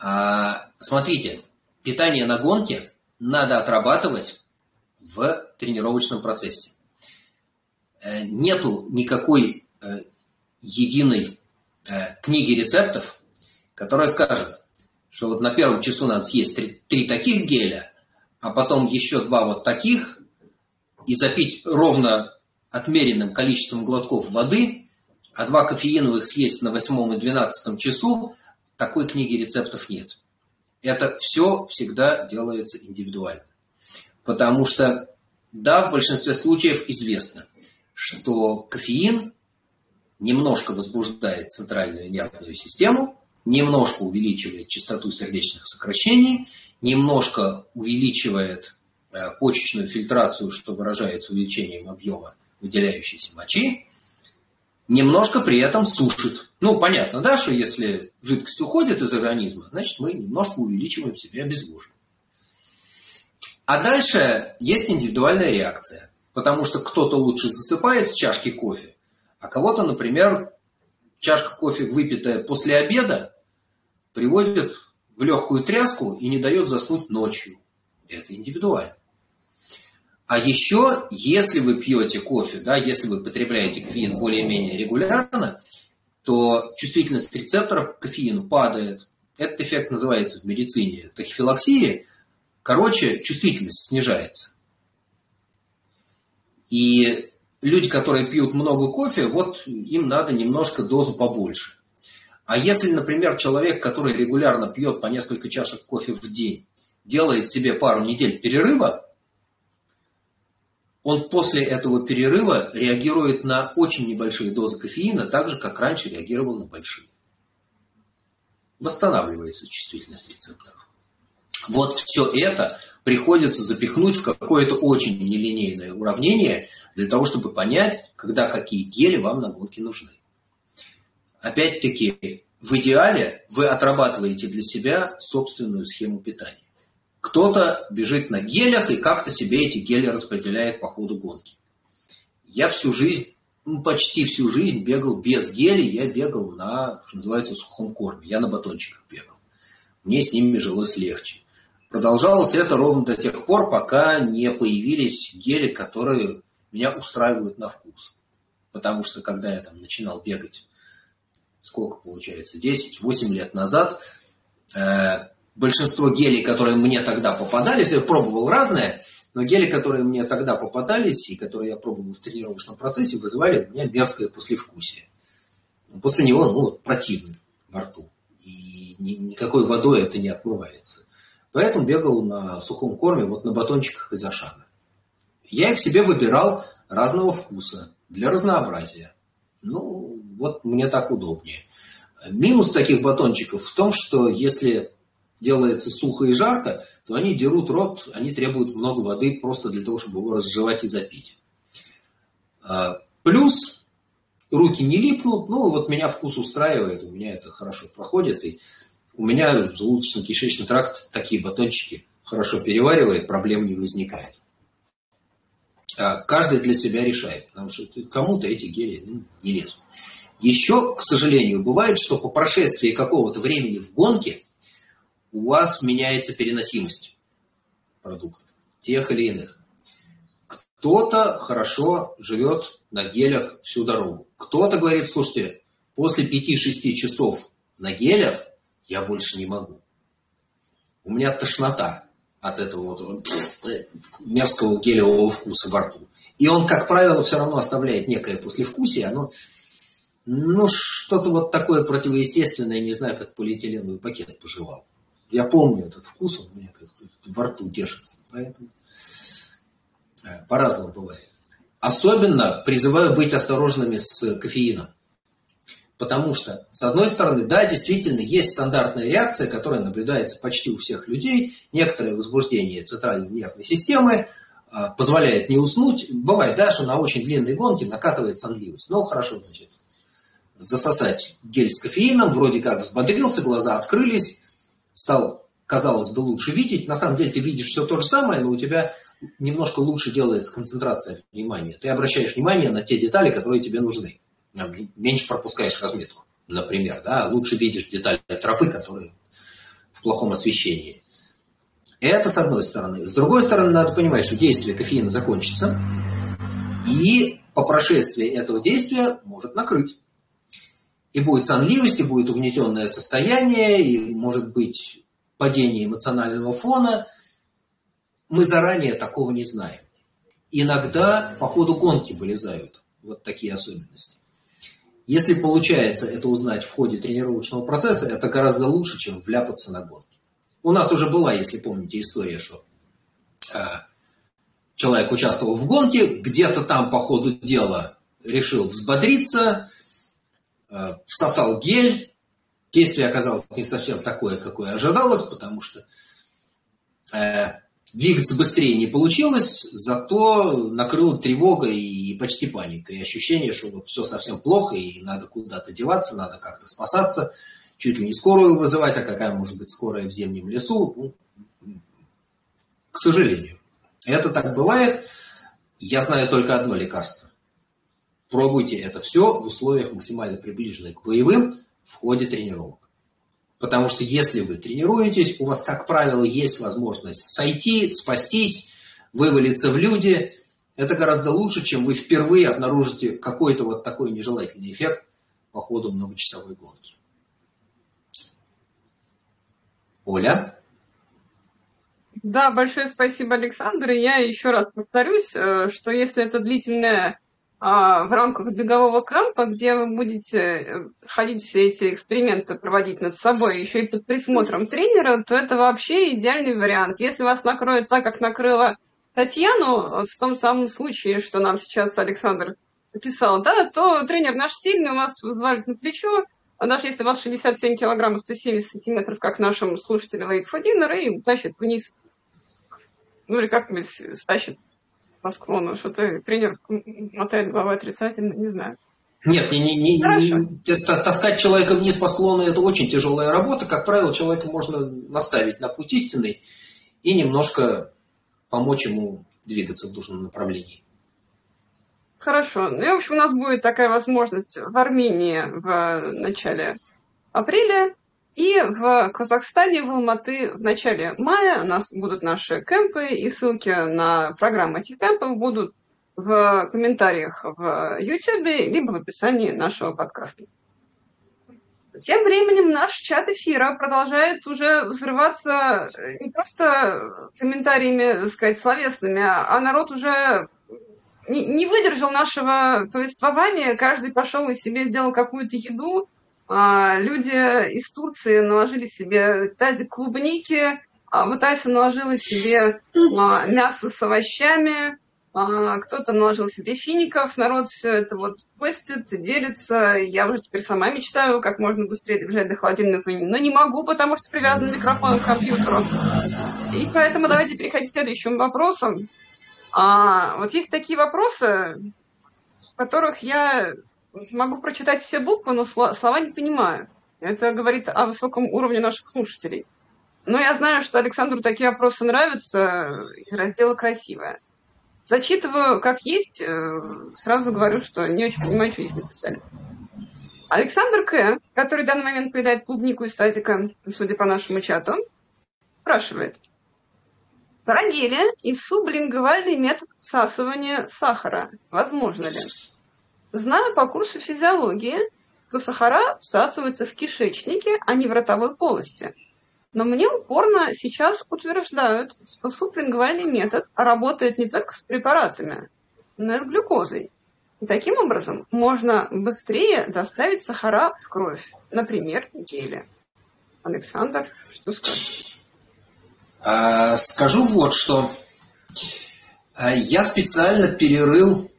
А, смотрите, питание на гонке надо отрабатывать в тренировочном процессе. Э, нету никакой э, единой э, книги рецептов, которая скажет, что вот на первом часу надо съесть три, три таких геля, а потом еще два вот таких, и запить ровно отмеренным количеством глотков воды, а два кофеиновых съесть на восьмом и двенадцатом часу, такой книги рецептов нет. Это все всегда делается индивидуально. Потому что, да, в большинстве случаев известно, что кофеин немножко возбуждает центральную нервную систему, немножко увеличивает частоту сердечных сокращений, немножко увеличивает э, почечную фильтрацию, что выражается увеличением объема выделяющейся мочи, немножко при этом сушит. Ну, понятно, да, что если жидкость уходит из организма, значит, мы немножко увеличиваем себе обезвоживание. А дальше есть индивидуальная реакция. Потому что кто-то лучше засыпает с чашки кофе, а кого-то, например, чашка кофе, выпитая после обеда, приводит в легкую тряску и не дает заснуть ночью. Это индивидуально. А еще, если вы пьете кофе, да, если вы потребляете кофеин более-менее регулярно, то чувствительность рецепторов к кофеину падает. Этот эффект называется в медицине тахифилоксией. Короче, чувствительность снижается. И люди, которые пьют много кофе, вот им надо немножко дозу побольше. А если, например, человек, который регулярно пьет по несколько чашек кофе в день, делает себе пару недель перерыва, он после этого перерыва реагирует на очень небольшие дозы кофеина, так же, как раньше реагировал на большие. Восстанавливается чувствительность рецепторов. Вот все это приходится запихнуть в какое-то очень нелинейное уравнение для того, чтобы понять, когда какие гели вам на гонке нужны. Опять-таки, в идеале вы отрабатываете для себя собственную схему питания. Кто-то бежит на гелях и как-то себе эти гели распределяет по ходу гонки. Я всю жизнь, ну, почти всю жизнь бегал без гелей, я бегал на, что называется, сухом корме. Я на батончиках бегал. Мне с ними жилось легче. Продолжалось это ровно до тех пор, пока не появились гели, которые меня устраивают на вкус. Потому что когда я там начинал бегать, сколько получается, 10-8 лет назад, э, большинство гелей, которые мне тогда попадались, я пробовал разные, но гели, которые мне тогда попадались и которые я пробовал в тренировочном процессе, вызывали у меня мерзкое послевкусие. После него, ну, противный во рту. И ни, никакой водой это не отмывается. Поэтому бегал на сухом корме, вот на батончиках из Ашана. Я их себе выбирал разного вкуса, для разнообразия. Ну, вот мне так удобнее. Минус таких батончиков в том, что если делается сухо и жарко, то они дерут рот, они требуют много воды просто для того, чтобы его разжевать и запить. А, плюс руки не липнут, ну вот меня вкус устраивает, у меня это хорошо проходит, и у меня желудочно-кишечный тракт такие батончики хорошо переваривает, проблем не возникает. А каждый для себя решает, потому что кому-то эти гели ну, не лезут. Еще, к сожалению, бывает, что по прошествии какого-то времени в гонке у вас меняется переносимость продуктов, тех или иных. Кто-то хорошо живет на гелях всю дорогу. Кто-то говорит, слушайте, после 5-6 часов на гелях я больше не могу. У меня тошнота от этого вот мерзкого гелевого вкуса во рту. И он, как правило, все равно оставляет некое послевкусие, оно ну, что-то вот такое противоестественное, не знаю, как полиэтиленовый пакет пожевал. Я помню этот вкус, он у меня во рту держится. Поэтому э, по-разному бывает. Особенно призываю быть осторожными с кофеином. Потому что, с одной стороны, да, действительно, есть стандартная реакция, которая наблюдается почти у всех людей. Некоторое возбуждение центральной нервной системы э, позволяет не уснуть. Бывает, да, что на очень длинной гонке накатывает сонливость. Ну, хорошо, значит, засосать гель с кофеином, вроде как взбодрился, глаза открылись, стал, казалось бы, лучше видеть. На самом деле ты видишь все то же самое, но у тебя немножко лучше делается концентрация внимания. Ты обращаешь внимание на те детали, которые тебе нужны. Меньше пропускаешь разметку, например. Да? Лучше видишь детали тропы, которые в плохом освещении. Это с одной стороны. С другой стороны, надо понимать, что действие кофеина закончится, и по прошествии этого действия может накрыть. И будет сонливость, и будет угнетенное состояние, и может быть падение эмоционального фона. Мы заранее такого не знаем. Иногда по ходу гонки вылезают вот такие особенности. Если получается это узнать в ходе тренировочного процесса, это гораздо лучше, чем вляпаться на гонке. У нас уже была, если помните, история, что э, человек участвовал в гонке, где-то там по ходу дела решил взбодриться, всосал гель. Действие оказалось не совсем такое, какое ожидалось, потому что э, двигаться быстрее не получилось, зато накрыла тревога и почти паника. И ощущение, что вот все совсем плохо, и надо куда-то деваться, надо как-то спасаться, чуть ли не скорую вызывать, а какая может быть скорая в зимнем лесу. Ну, к сожалению. Это так бывает. Я знаю только одно лекарство. Пробуйте это все в условиях максимально приближенных к боевым в ходе тренировок. Потому что если вы тренируетесь, у вас, как правило, есть возможность сойти, спастись, вывалиться в люди. Это гораздо лучше, чем вы впервые обнаружите какой-то вот такой нежелательный эффект по ходу многочасовой гонки. Оля? Да, большое спасибо, Александр. И я еще раз повторюсь, э, что если это длительная в рамках бегового кемпа, где вы будете э, ходить все эти эксперименты проводить над собой, еще и под присмотром тренера, то это вообще идеальный вариант. Если вас накроет так, как накрыла Татьяну, в том самом случае, что нам сейчас Александр писал, да, то тренер наш сильный, у вас взвалит на плечо, а даже если у вас 67 килограммов, 170 сантиметров, как нашим слушателям Лейт Фодинер, и утащит вниз. Ну или как-нибудь стащит по склону, что ты тренер мотает головой отрицательно, не знаю. Нет, не, не, не, не, таскать человека вниз по склону – это очень тяжелая работа. Как правило, человека можно наставить на путь истинный и немножко помочь ему двигаться в нужном направлении. Хорошо. Ну и, в общем, у нас будет такая возможность в Армении в начале апреля и в Казахстане, в Алматы в начале мая у нас будут наши кемпы, и ссылки на программу этих кемпов будут в комментариях в YouTube, либо в описании нашего подкаста. Тем временем наш чат эфира продолжает уже взрываться не просто комментариями, так сказать, словесными, а народ уже не, выдержал нашего повествования, каждый пошел и себе сделал какую-то еду, люди из Турции наложили себе тазик клубники, а вот Ася наложила себе а, мясо с овощами, а, кто-то наложил себе фиников, народ все это вот постит, делится. Я уже теперь сама мечтаю, как можно быстрее добежать до холодильной зоны, но не могу, потому что привязан микрофон к компьютеру. И поэтому давайте переходить к следующему вопросу. А, вот есть такие вопросы, в которых я могу прочитать все буквы, но слова не понимаю. Это говорит о высоком уровне наших слушателей. Но я знаю, что Александру такие вопросы нравятся из раздела «Красивое». Зачитываю как есть, э, сразу говорю, что не очень понимаю, что здесь написали. Александр К., который в данный момент поедает клубнику из тазика, судя по нашему чату, спрашивает. Парагелия и сублингвальный метод всасывания сахара. Возможно ли? Знаю по курсу физиологии, что сахара всасываются в кишечнике, а не в ротовой полости – но мне упорно сейчас утверждают, что сублингвальный метод работает не только с препаратами, но и с глюкозой. И таким образом можно быстрее доставить сахара в кровь, например, гели. Александр, что скажешь? А, скажу вот что. А, я специально перерыл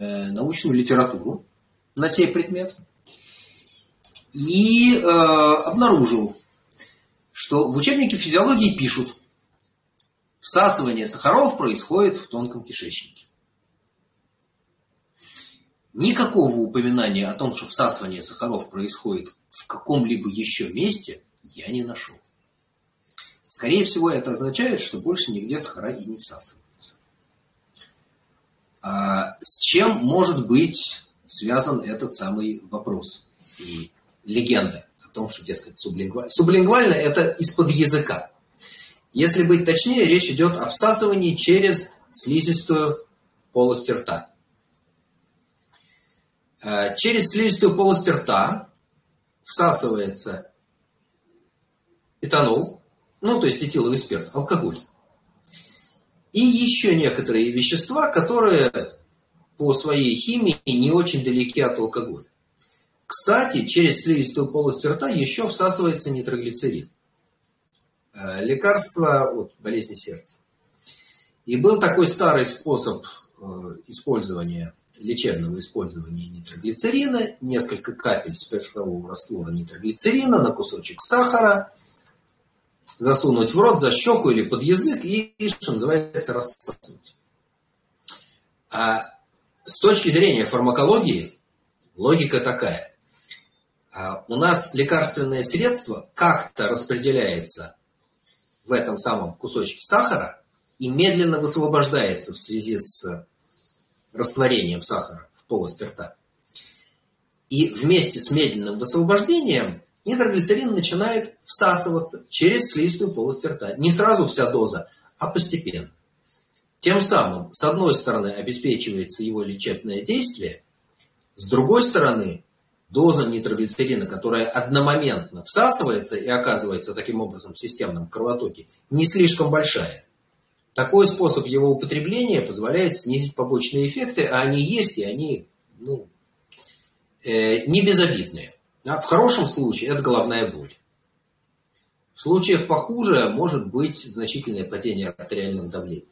научную литературу на сей предмет и э, обнаружил, что в учебнике физиологии пишут, всасывание сахаров происходит в тонком кишечнике. Никакого упоминания о том, что всасывание сахаров происходит в каком-либо еще месте, я не нашел. Скорее всего, это означает, что больше нигде сахара и не всасываются. А с чем может быть связан этот самый вопрос и легенда? о том, что, дескать, сублингвально. Сублингвально – это из-под языка. Если быть точнее, речь идет о всасывании через слизистую полость рта. Э, через слизистую полость рта всасывается этанол, ну, то есть этиловый спирт, алкоголь. И еще некоторые вещества, которые по своей химии не очень далеки от алкоголя. Кстати, через слизистую полость рта еще всасывается нитроглицерин. Э, лекарство от болезни сердца. И был такой старый способ э, использования, лечебного использования нитроглицерина, несколько капель спиртового раствора нитроглицерина на кусочек сахара, засунуть в рот, за щеку или под язык и, что называется, рассасывать. А с точки зрения фармакологии логика такая. А, у нас лекарственное средство как-то распределяется в этом самом кусочке сахара и медленно высвобождается в связи с растворением сахара в полости рта. И вместе с медленным высвобождением нитроглицерин начинает всасываться через слизистую полость рта. Не сразу вся доза, а постепенно. Тем самым, с одной стороны, обеспечивается его лечебное действие, с другой стороны, доза нитроглицерина, которая одномоментно всасывается и оказывается таким образом в системном кровотоке, не слишком большая. Такой способ его употребления позволяет снизить побочные эффекты, а они есть, и они ну, э, не безобидные. А в хорошем случае это головная боль. В случаях похуже может быть значительное падение артериального давления.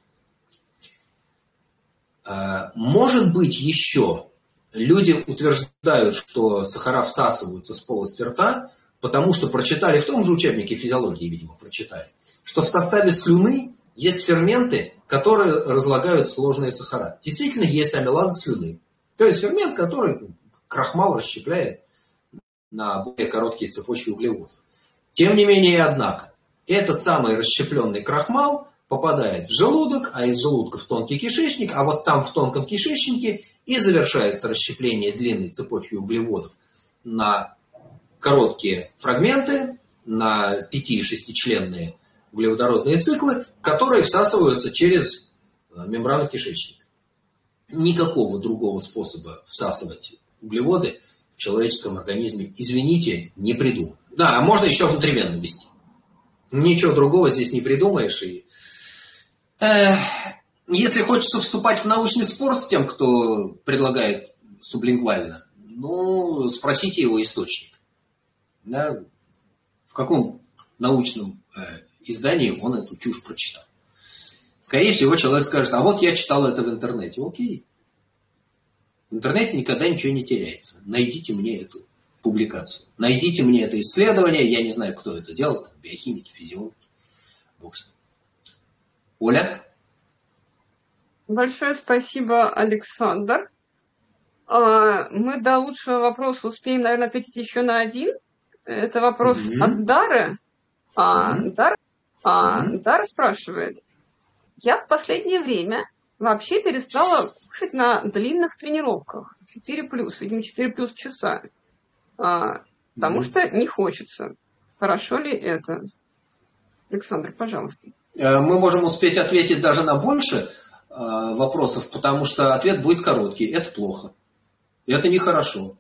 А, может быть еще Люди утверждают, что сахара всасываются с полости рта, потому что прочитали в том же учебнике физиологии, видимо, прочитали, что в составе слюны есть ферменты, которые разлагают сложные сахара. Действительно, есть амилаза слюны. То есть фермент, который крахмал расщепляет на более короткие цепочки углеводов. Тем не менее, однако, этот самый расщепленный крахмал попадает в желудок, а из желудка в тонкий кишечник, а вот там в тонком кишечнике и завершается расщепление длинной цепочки углеводов на короткие фрагменты, на 5- и 6-членные углеводородные циклы, которые всасываются через э, мембрану кишечника. Никакого другого способа всасывать углеводы в человеческом организме, извините, не придумано. Да, а можно еще внутривенно ввести. Ничего другого здесь не придумаешь. И, э, если хочется вступать в научный спор с тем, кто предлагает сублингвально, ну, спросите его источник. Да, в каком научном э, издании он эту чушь прочитал. Скорее всего, человек скажет, а вот я читал это в интернете. Окей. В интернете никогда ничего не теряется. Найдите мне эту публикацию. Найдите мне это исследование. Я не знаю, кто это делал. Там, биохимики, физиологи. Бог с ним. Оля? Большое спасибо, Александр. А, мы до лучшего вопроса успеем, наверное, ответить еще на один. Это вопрос mm-hmm. от Дары. А, mm-hmm. Дар, а, mm-hmm. Дара спрашивает. Я в последнее время вообще перестала кушать на длинных тренировках. 4 плюс, видимо, 4 плюс часа. А, потому mm-hmm. что не хочется. Хорошо ли это? Александр, пожалуйста. Э, мы можем успеть ответить даже на больше э, вопросов, потому что ответ будет короткий. Это плохо. Это нехорошо.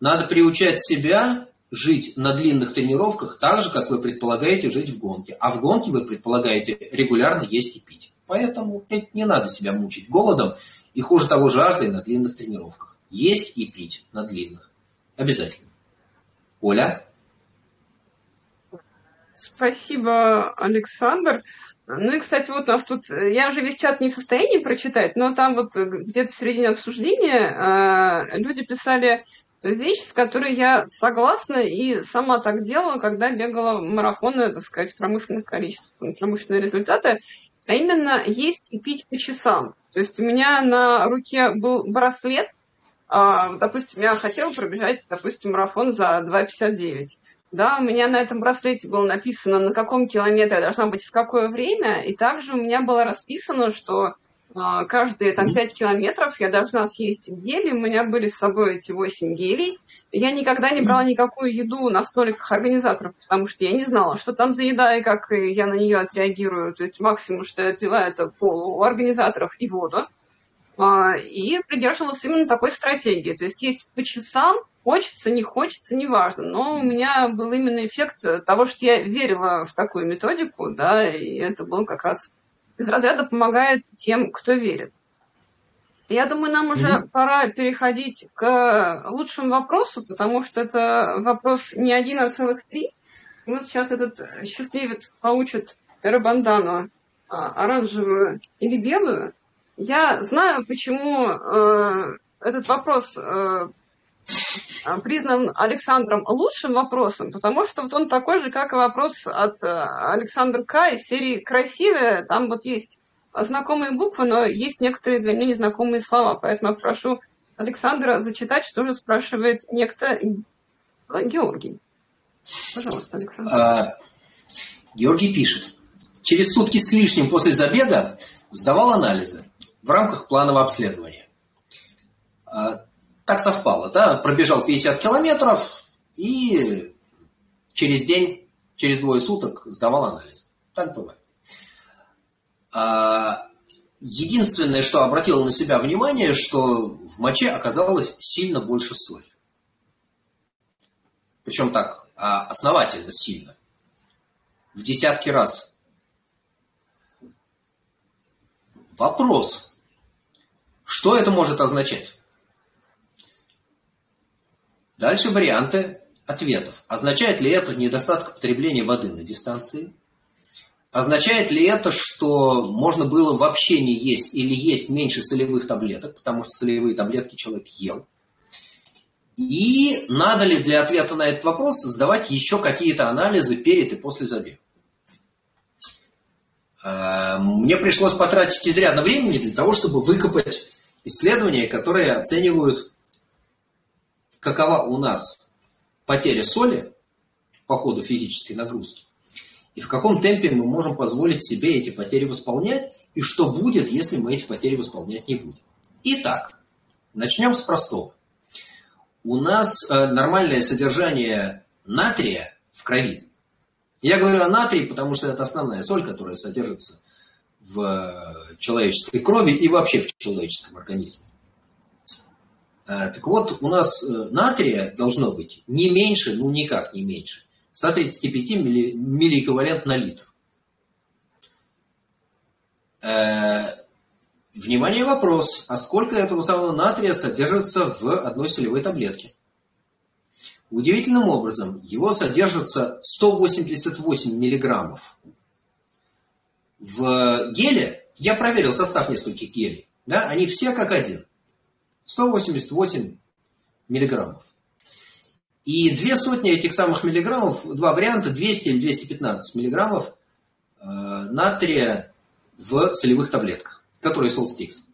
Надо приучать себя жить на длинных тренировках так же, как вы предполагаете жить в гонке. А в гонке вы предполагаете регулярно есть и пить. Поэтому не надо себя мучить голодом и хуже того жаждой на длинных тренировках. Есть и пить на длинных. Обязательно. Оля? Спасибо, Александр. Ну и, кстати, вот нас тут, я уже весь чат не в состоянии прочитать, но там вот где-то в середине обсуждения э, люди писали вещь, с которой я согласна и сама так делала, когда бегала марафоны, так сказать, в промышленных количествах, промышленные результаты, а именно есть и пить по часам. То есть у меня на руке был браслет, а, допустим, я хотела пробежать, допустим, марафон за 2,59. Да, у меня на этом браслете было написано, на каком километре я должна быть в какое время, и также у меня было расписано, что каждые там 5 километров я должна съесть гели, у меня были с собой эти 8 гелей. Я никогда не брала никакую еду на столиках организаторов, потому что я не знала, что там за еда и как я на нее отреагирую. То есть максимум, что я пила, это пол у организаторов и воду. А, и придерживалась именно такой стратегии. То есть есть по часам, хочется, не хочется, неважно. Но у меня был именно эффект того, что я верила в такую методику, да, и это был как раз из разряда помогает тем, кто верит. Я думаю, нам уже mm-hmm. пора переходить к лучшему вопросу, потому что это вопрос не один, а целых три. И вот сейчас этот счастливец получит эрабандану а, оранжевую или белую. Я знаю, почему э, этот вопрос э, признан Александром лучшим вопросом, потому что вот он такой же, как и вопрос от э, Александра К. из серии «Красивая». Там вот есть знакомые буквы, но есть некоторые для меня незнакомые слова. Поэтому я прошу Александра зачитать, что же спрашивает некто Георгий. Пожалуйста, Александр. А, Георгий пишет. Через сутки с лишним после забега сдавал анализы в рамках планового обследования. А, так совпало, да, пробежал 50 километров и через день, через двое суток сдавал анализ. Так бывает. А, единственное, что обратило на себя внимание, что в моче оказалось сильно больше соли. Причем так, а, основательно сильно. В десятки раз. Вопрос. Что это может означать? Дальше варианты ответов. Означает ли это недостаток потребления воды на дистанции? Означает ли это, что можно было вообще не есть или есть меньше солевых таблеток, потому что солевые таблетки человек ел? И надо ли для ответа на этот вопрос сдавать еще какие-то анализы перед и после забега? Э, мне пришлось потратить изрядно времени для того, чтобы выкопать исследования, которые оценивают какова у нас потеря соли по ходу физической нагрузки, и в каком темпе мы можем позволить себе эти потери восполнять, и что будет, если мы эти потери восполнять не будем. Итак, начнем с простого. У нас э, нормальное содержание натрия в крови. Я говорю о натрии, потому что это основная соль, которая содержится в э, человеческой крови и вообще в человеческом организме. Э, так вот, у нас э, натрия должно быть не меньше, ну никак не меньше, 135 милли, миллиэквивалент на литр. Э, внимание, вопрос. А сколько этого самого натрия содержится в одной солевой таблетке? Удивительным образом, его содержится 188 миллиграммов в геле, я проверил состав нескольких гелей, да, они все как один. 188 миллиграммов. И две сотни этих самых миллиграммов, два варианта, 200 или 215 миллиграммов э, натрия в солевых таблетках, которые Солстикс.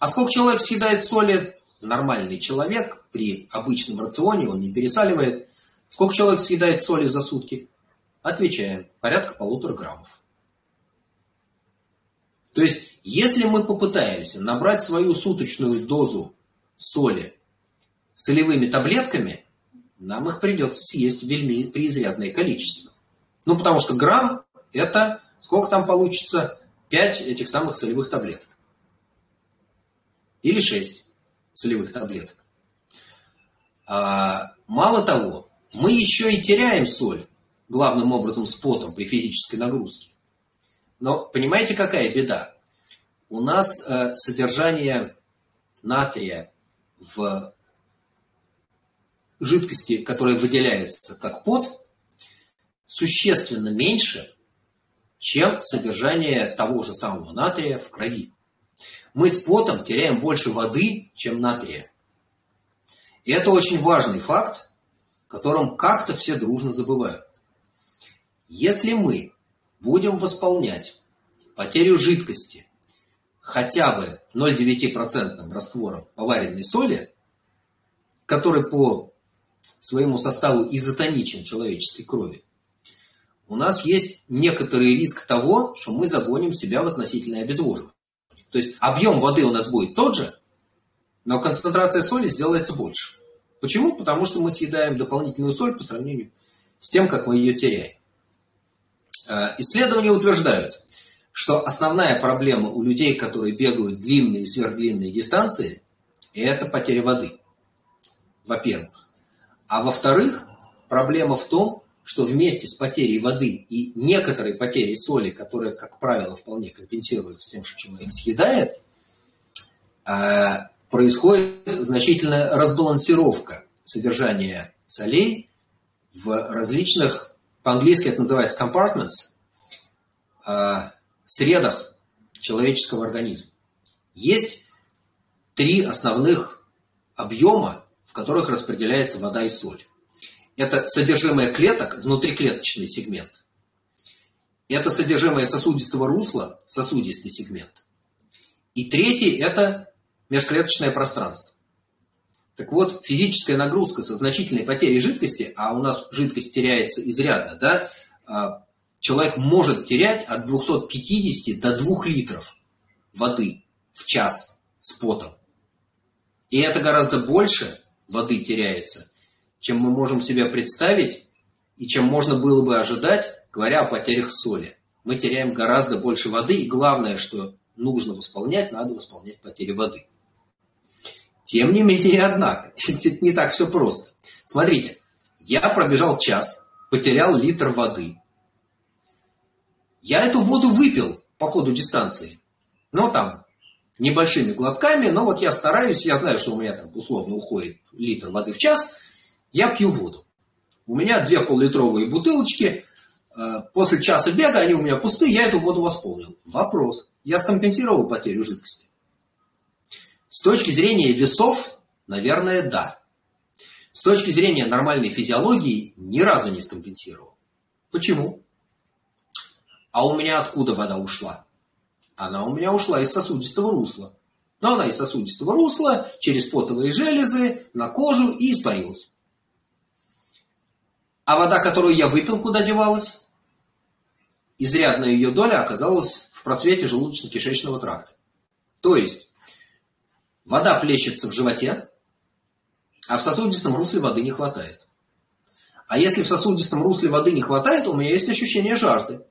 А сколько человек съедает соли? Нормальный человек при обычном рационе, он не пересаливает. Сколько человек съедает соли за сутки? Отвечаем, порядка полутора граммов. То есть, если мы попытаемся набрать свою суточную дозу соли солевыми таблетками, нам их придется съесть вельми преизрядное количество. Ну, потому что грамм – это сколько там получится? 5 этих самых солевых таблеток. Или 6 солевых таблеток. А, мало того, мы еще и теряем соль, главным образом с потом при физической нагрузке. Но понимаете, какая беда? У нас э, содержание натрия в жидкости, которые выделяются как пот, существенно меньше, чем содержание того же самого натрия в крови. Мы с потом теряем больше воды, чем натрия. И это очень важный факт, которым как-то все дружно забывают. Если мы будем восполнять потерю жидкости хотя бы 0,9% раствором поваренной соли, который по своему составу изотоничен человеческой крови, у нас есть некоторый риск того, что мы загоним себя в относительное обезвоживание. То есть объем воды у нас будет тот же, но концентрация соли сделается больше. Почему? Потому что мы съедаем дополнительную соль по сравнению с тем, как мы ее теряем. Э, исследования утверждают, что основная проблема у людей, которые бегают длинные и сверхдлинные дистанции, это потеря воды. Во-первых. А во-вторых, проблема в том, что вместе с потерей воды и некоторой потерей соли, которая, как правило, вполне компенсируется тем, что человек съедает, а, происходит значительная разбалансировка содержания солей в различных, по-английски это называется compartments, а, средах человеческого организма. Есть три основных объема, в которых распределяется вода и соль. Это содержимое клеток, внутриклеточный сегмент. Это содержимое сосудистого русла, сосудистый сегмент. И третий – это межклеточное пространство. Так вот, физическая нагрузка со значительной потерей жидкости, а у нас жидкость теряется изрядно, да, а, человек может терять от 250 до 2 литров воды в час с потом. И это гораздо больше воды теряется, чем мы можем себе представить и чем можно было бы ожидать, говоря о потерях соли. Мы теряем гораздо больше воды, и главное, что нужно восполнять, надо восполнять потери воды. Тем не менее, однако, [LAUGHS] не так все просто. Смотрите, я пробежал час, потерял литр воды. Я эту воду выпил по ходу дистанции. Но там небольшими глотками, но вот я стараюсь, я знаю, что у меня там условно уходит литр воды в час – я пью воду. У меня две поллитровые бутылочки. Э, после часа бега они у меня пустые, я эту воду восполнил. Вопрос. Я скомпенсировал потерю жидкости? С точки зрения весов, наверное, да. С точки зрения нормальной физиологии, ни разу не скомпенсировал. Почему? А у меня откуда вода ушла? Она у меня ушла из сосудистого русла. Но она из сосудистого русла, через потовые железы, на кожу и испарилась. А вода, которую я выпил, куда девалась? Изрядная ее доля оказалась в просвете желудочно-кишечного тракта. То есть, вода плещется в животе, а в сосудистом русле воды не хватает. А если в сосудистом русле воды не хватает, у меня есть ощущение жажды.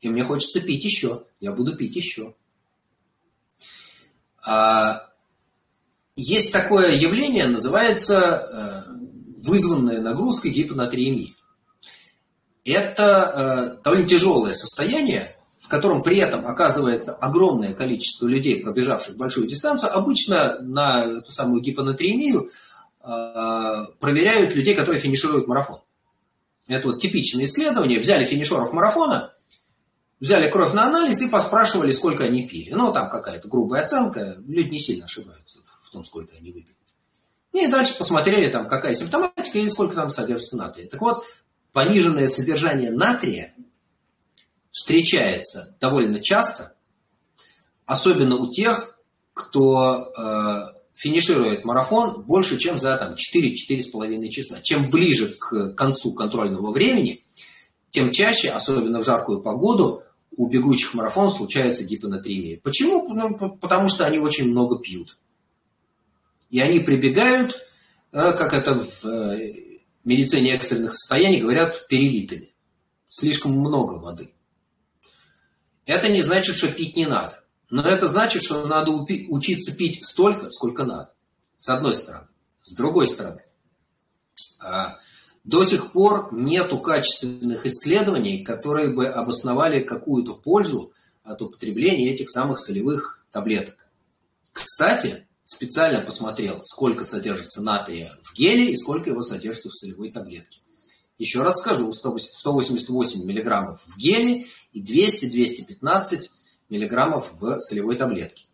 И мне хочется пить еще. Я буду пить еще. А, есть такое явление, называется э, вызванная нагрузкой гипонатриемии. Это э, довольно тяжелое состояние, в котором при этом оказывается огромное количество людей, пробежавших большую дистанцию. Обычно на эту самую гипонатриемию э, проверяют людей, которые финишируют марафон. Это вот типичное исследование. Взяли финишеров марафона взяли кровь на анализ и поспрашивали, сколько они пили. Ну, там какая-то грубая оценка, люди не сильно ошибаются в том, сколько они выпили. И дальше посмотрели, там, какая симптоматика и сколько там содержится натрия. Так вот, пониженное содержание натрия встречается довольно часто, особенно у тех, кто э, финиширует марафон больше, чем за там, 4-4,5 часа. Чем ближе к концу контрольного времени, тем чаще, особенно в жаркую погоду, у бегущих марафон случается гипонатриемия. Почему? Ну, потому что они очень много пьют. И они прибегают, э, как это в э, медицине экстренных состояний говорят, перелитыми. Слишком много воды. Это не значит, что пить не надо. Но это значит, что надо учиться пить столько, сколько надо. С одной стороны. С другой стороны. До сих пор нету качественных исследований, которые бы обосновали какую-то пользу от употребления этих самых солевых таблеток. Кстати, специально посмотрел, сколько содержится натрия в геле и сколько его содержится в солевой таблетке. Еще раз скажу, 188 миллиграммов в геле и 200-215 миллиграммов в солевой таблетке.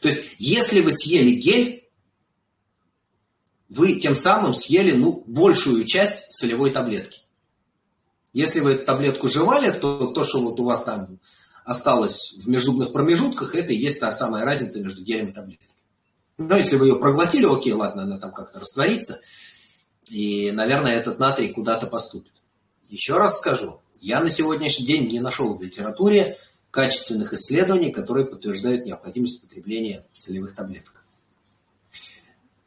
То есть, если вы съели гель, вы тем самым съели ну, большую часть солевой таблетки. Если вы эту таблетку жевали, то то, что вот у вас там осталось в межзубных промежутках, это и есть та самая разница между гелем и таблеткой. Но если вы ее проглотили, окей, ладно, она там как-то растворится, и, наверное, этот натрий куда-то поступит. Еще раз скажу, я на сегодняшний день не нашел в литературе качественных исследований, которые подтверждают необходимость потребления целевых таблеток.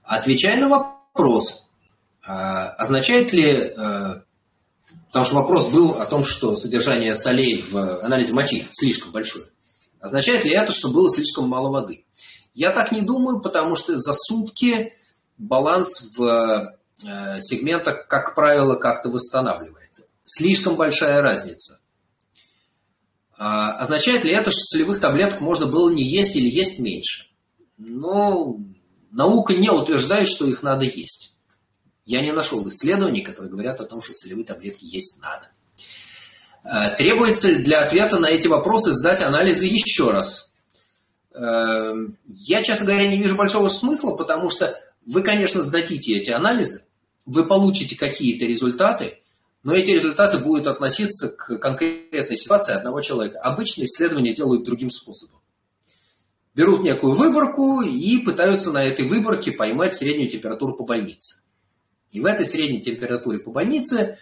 Отвечая на вопрос, а, означает ли, а, потому что вопрос был о том, что содержание солей в анализе мочи слишком большое, означает ли это, что было слишком мало воды? Я так не думаю, потому что за сутки баланс в э, сегментах, как правило, как-то восстанавливается. Слишком большая разница. А, означает ли это, что солевых таблеток можно было не есть или есть меньше? Но наука не утверждает, что их надо есть. Я не нашел исследований, которые говорят о том, что солевые таблетки есть надо. А, требуется для ответа на эти вопросы сдать анализы еще раз? А, я, честно говоря, не вижу большого смысла, потому что вы, конечно, сдадите эти анализы, вы получите какие-то результаты, но эти результаты будут относиться к конкретной ситуации одного человека. Обычно исследования делают другим способом. Берут некую выборку и пытаются на этой выборке поймать среднюю температуру по больнице. И в этой средней температуре по больнице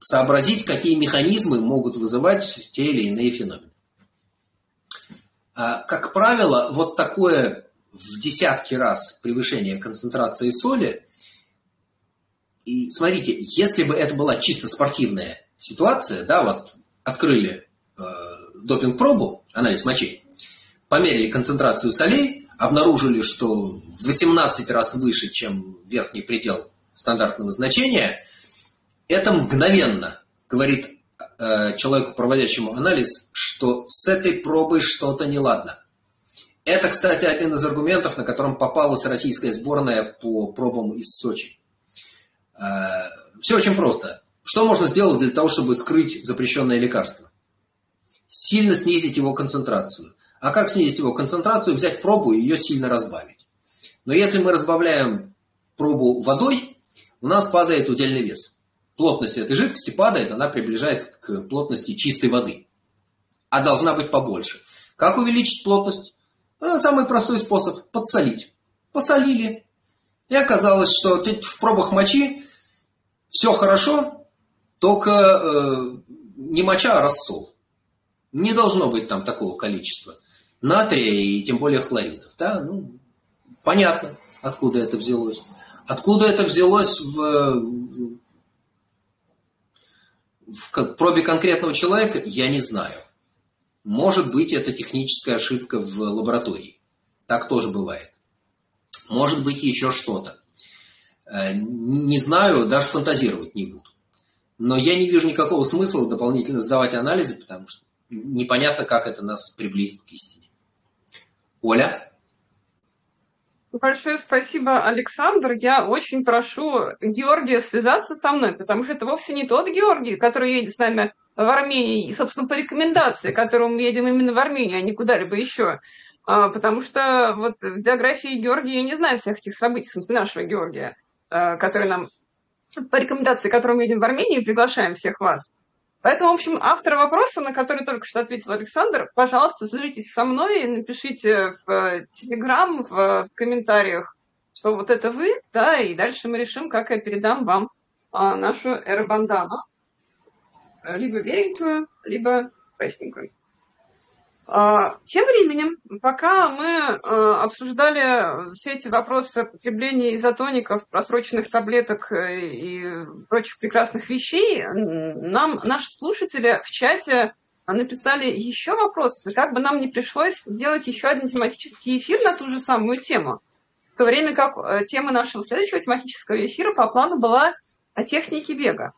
сообразить, какие механизмы могут вызывать те или иные феномены. А, как правило, вот такое в десятки раз превышение концентрации соли и смотрите, если бы это была чисто спортивная ситуация, да, вот открыли э, допинг-пробу, анализ мочи, померили концентрацию солей, обнаружили, что в 18 раз выше, чем верхний предел стандартного значения, это мгновенно говорит э, человеку, проводящему анализ, что с этой пробой что-то неладно. Это, кстати, один из аргументов, на котором попалась российская сборная по пробам из Сочи. Э, Все очень просто. Что можно сделать для того, чтобы скрыть запрещенное лекарство? Сильно снизить его концентрацию. А как снизить его концентрацию? Взять пробу и ее сильно разбавить. Но если мы разбавляем пробу водой, у нас падает удельный вес. Плотность этой жидкости падает, она приближается к плотности чистой воды. А должна быть побольше. Как увеличить плотность? Ну, самый простой способ – подсолить. Посолили. И оказалось, что в пробах мочи все хорошо, только э, не моча, а рассол. Не должно быть там такого количества натрия и тем более хлоридов. Да? Ну, понятно, откуда это взялось. Откуда это взялось в, в пробе конкретного человека, я не знаю. Может быть, это техническая ошибка в лаборатории. Так тоже бывает. Может быть, еще что-то. Э, не знаю, даже фантазировать не буду. Но я не вижу никакого смысла дополнительно сдавать анализы, потому что непонятно, как это нас приблизит к истине. Оля? Большое спасибо, Александр. Я очень прошу Георгия связаться со мной, потому что это вовсе не тот Георгий, который едет с нами в Армении, и, собственно, по рекомендации, которую мы едем именно в Армению, а не куда-либо еще. А, потому что вот в биографии Георгия я не знаю всех этих событий, в нашего Георгия, а, который нам по рекомендации, которую мы едем в Армению, приглашаем всех вас. Поэтому, в общем, автор вопроса, на который только что ответил Александр, пожалуйста, свяжитесь со мной и напишите в Телеграм, в комментариях, что вот это вы, да, и дальше мы решим, как я передам вам а, нашу эрбандану. Либо беленькую, либо красненькую. А, тем временем, пока мы а, обсуждали все эти вопросы потребления изотоников, просроченных таблеток э, и прочих прекрасных вещей, нам наши слушатели в чате написали еще вопросы, как бы нам не пришлось делать еще один тематический эфир на ту же самую тему. В то время как э, тема нашего следующего тематического эфира по плану была о технике бега.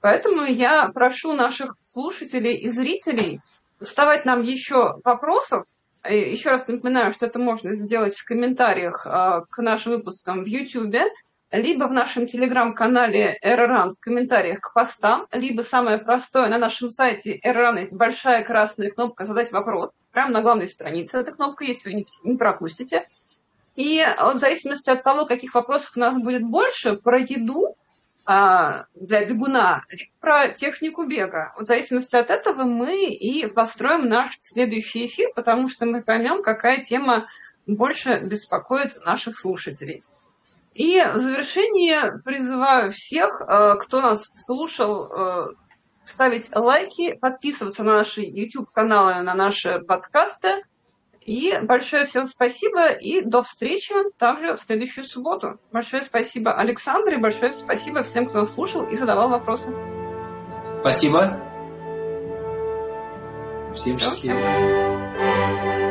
Поэтому я прошу наших слушателей и зрителей – задавать нам еще вопросов. Еще раз напоминаю, что это можно сделать в комментариях а, к нашим выпускам в YouTube, либо в нашем телеграм-канале Эрран в комментариях к постам, либо самое простое на нашем сайте Эрран есть большая красная кнопка «Задать вопрос». Прямо на главной странице эта кнопка есть, вы не пропустите. И вот в зависимости от того, каких вопросов у нас будет больше про еду, для бегуна, про технику бега. В зависимости от этого мы и построим наш следующий эфир, потому что мы поймем, какая тема больше беспокоит наших слушателей. И в завершение призываю всех, э, кто нас слушал, э, ставить лайки, подписываться на наши YouTube-каналы, на наши подкасты – и большое всем спасибо и до встречи также в следующую субботу. Большое спасибо Александре, большое спасибо всем, кто нас слушал и задавал вопросы. Спасибо. Всем счастливо.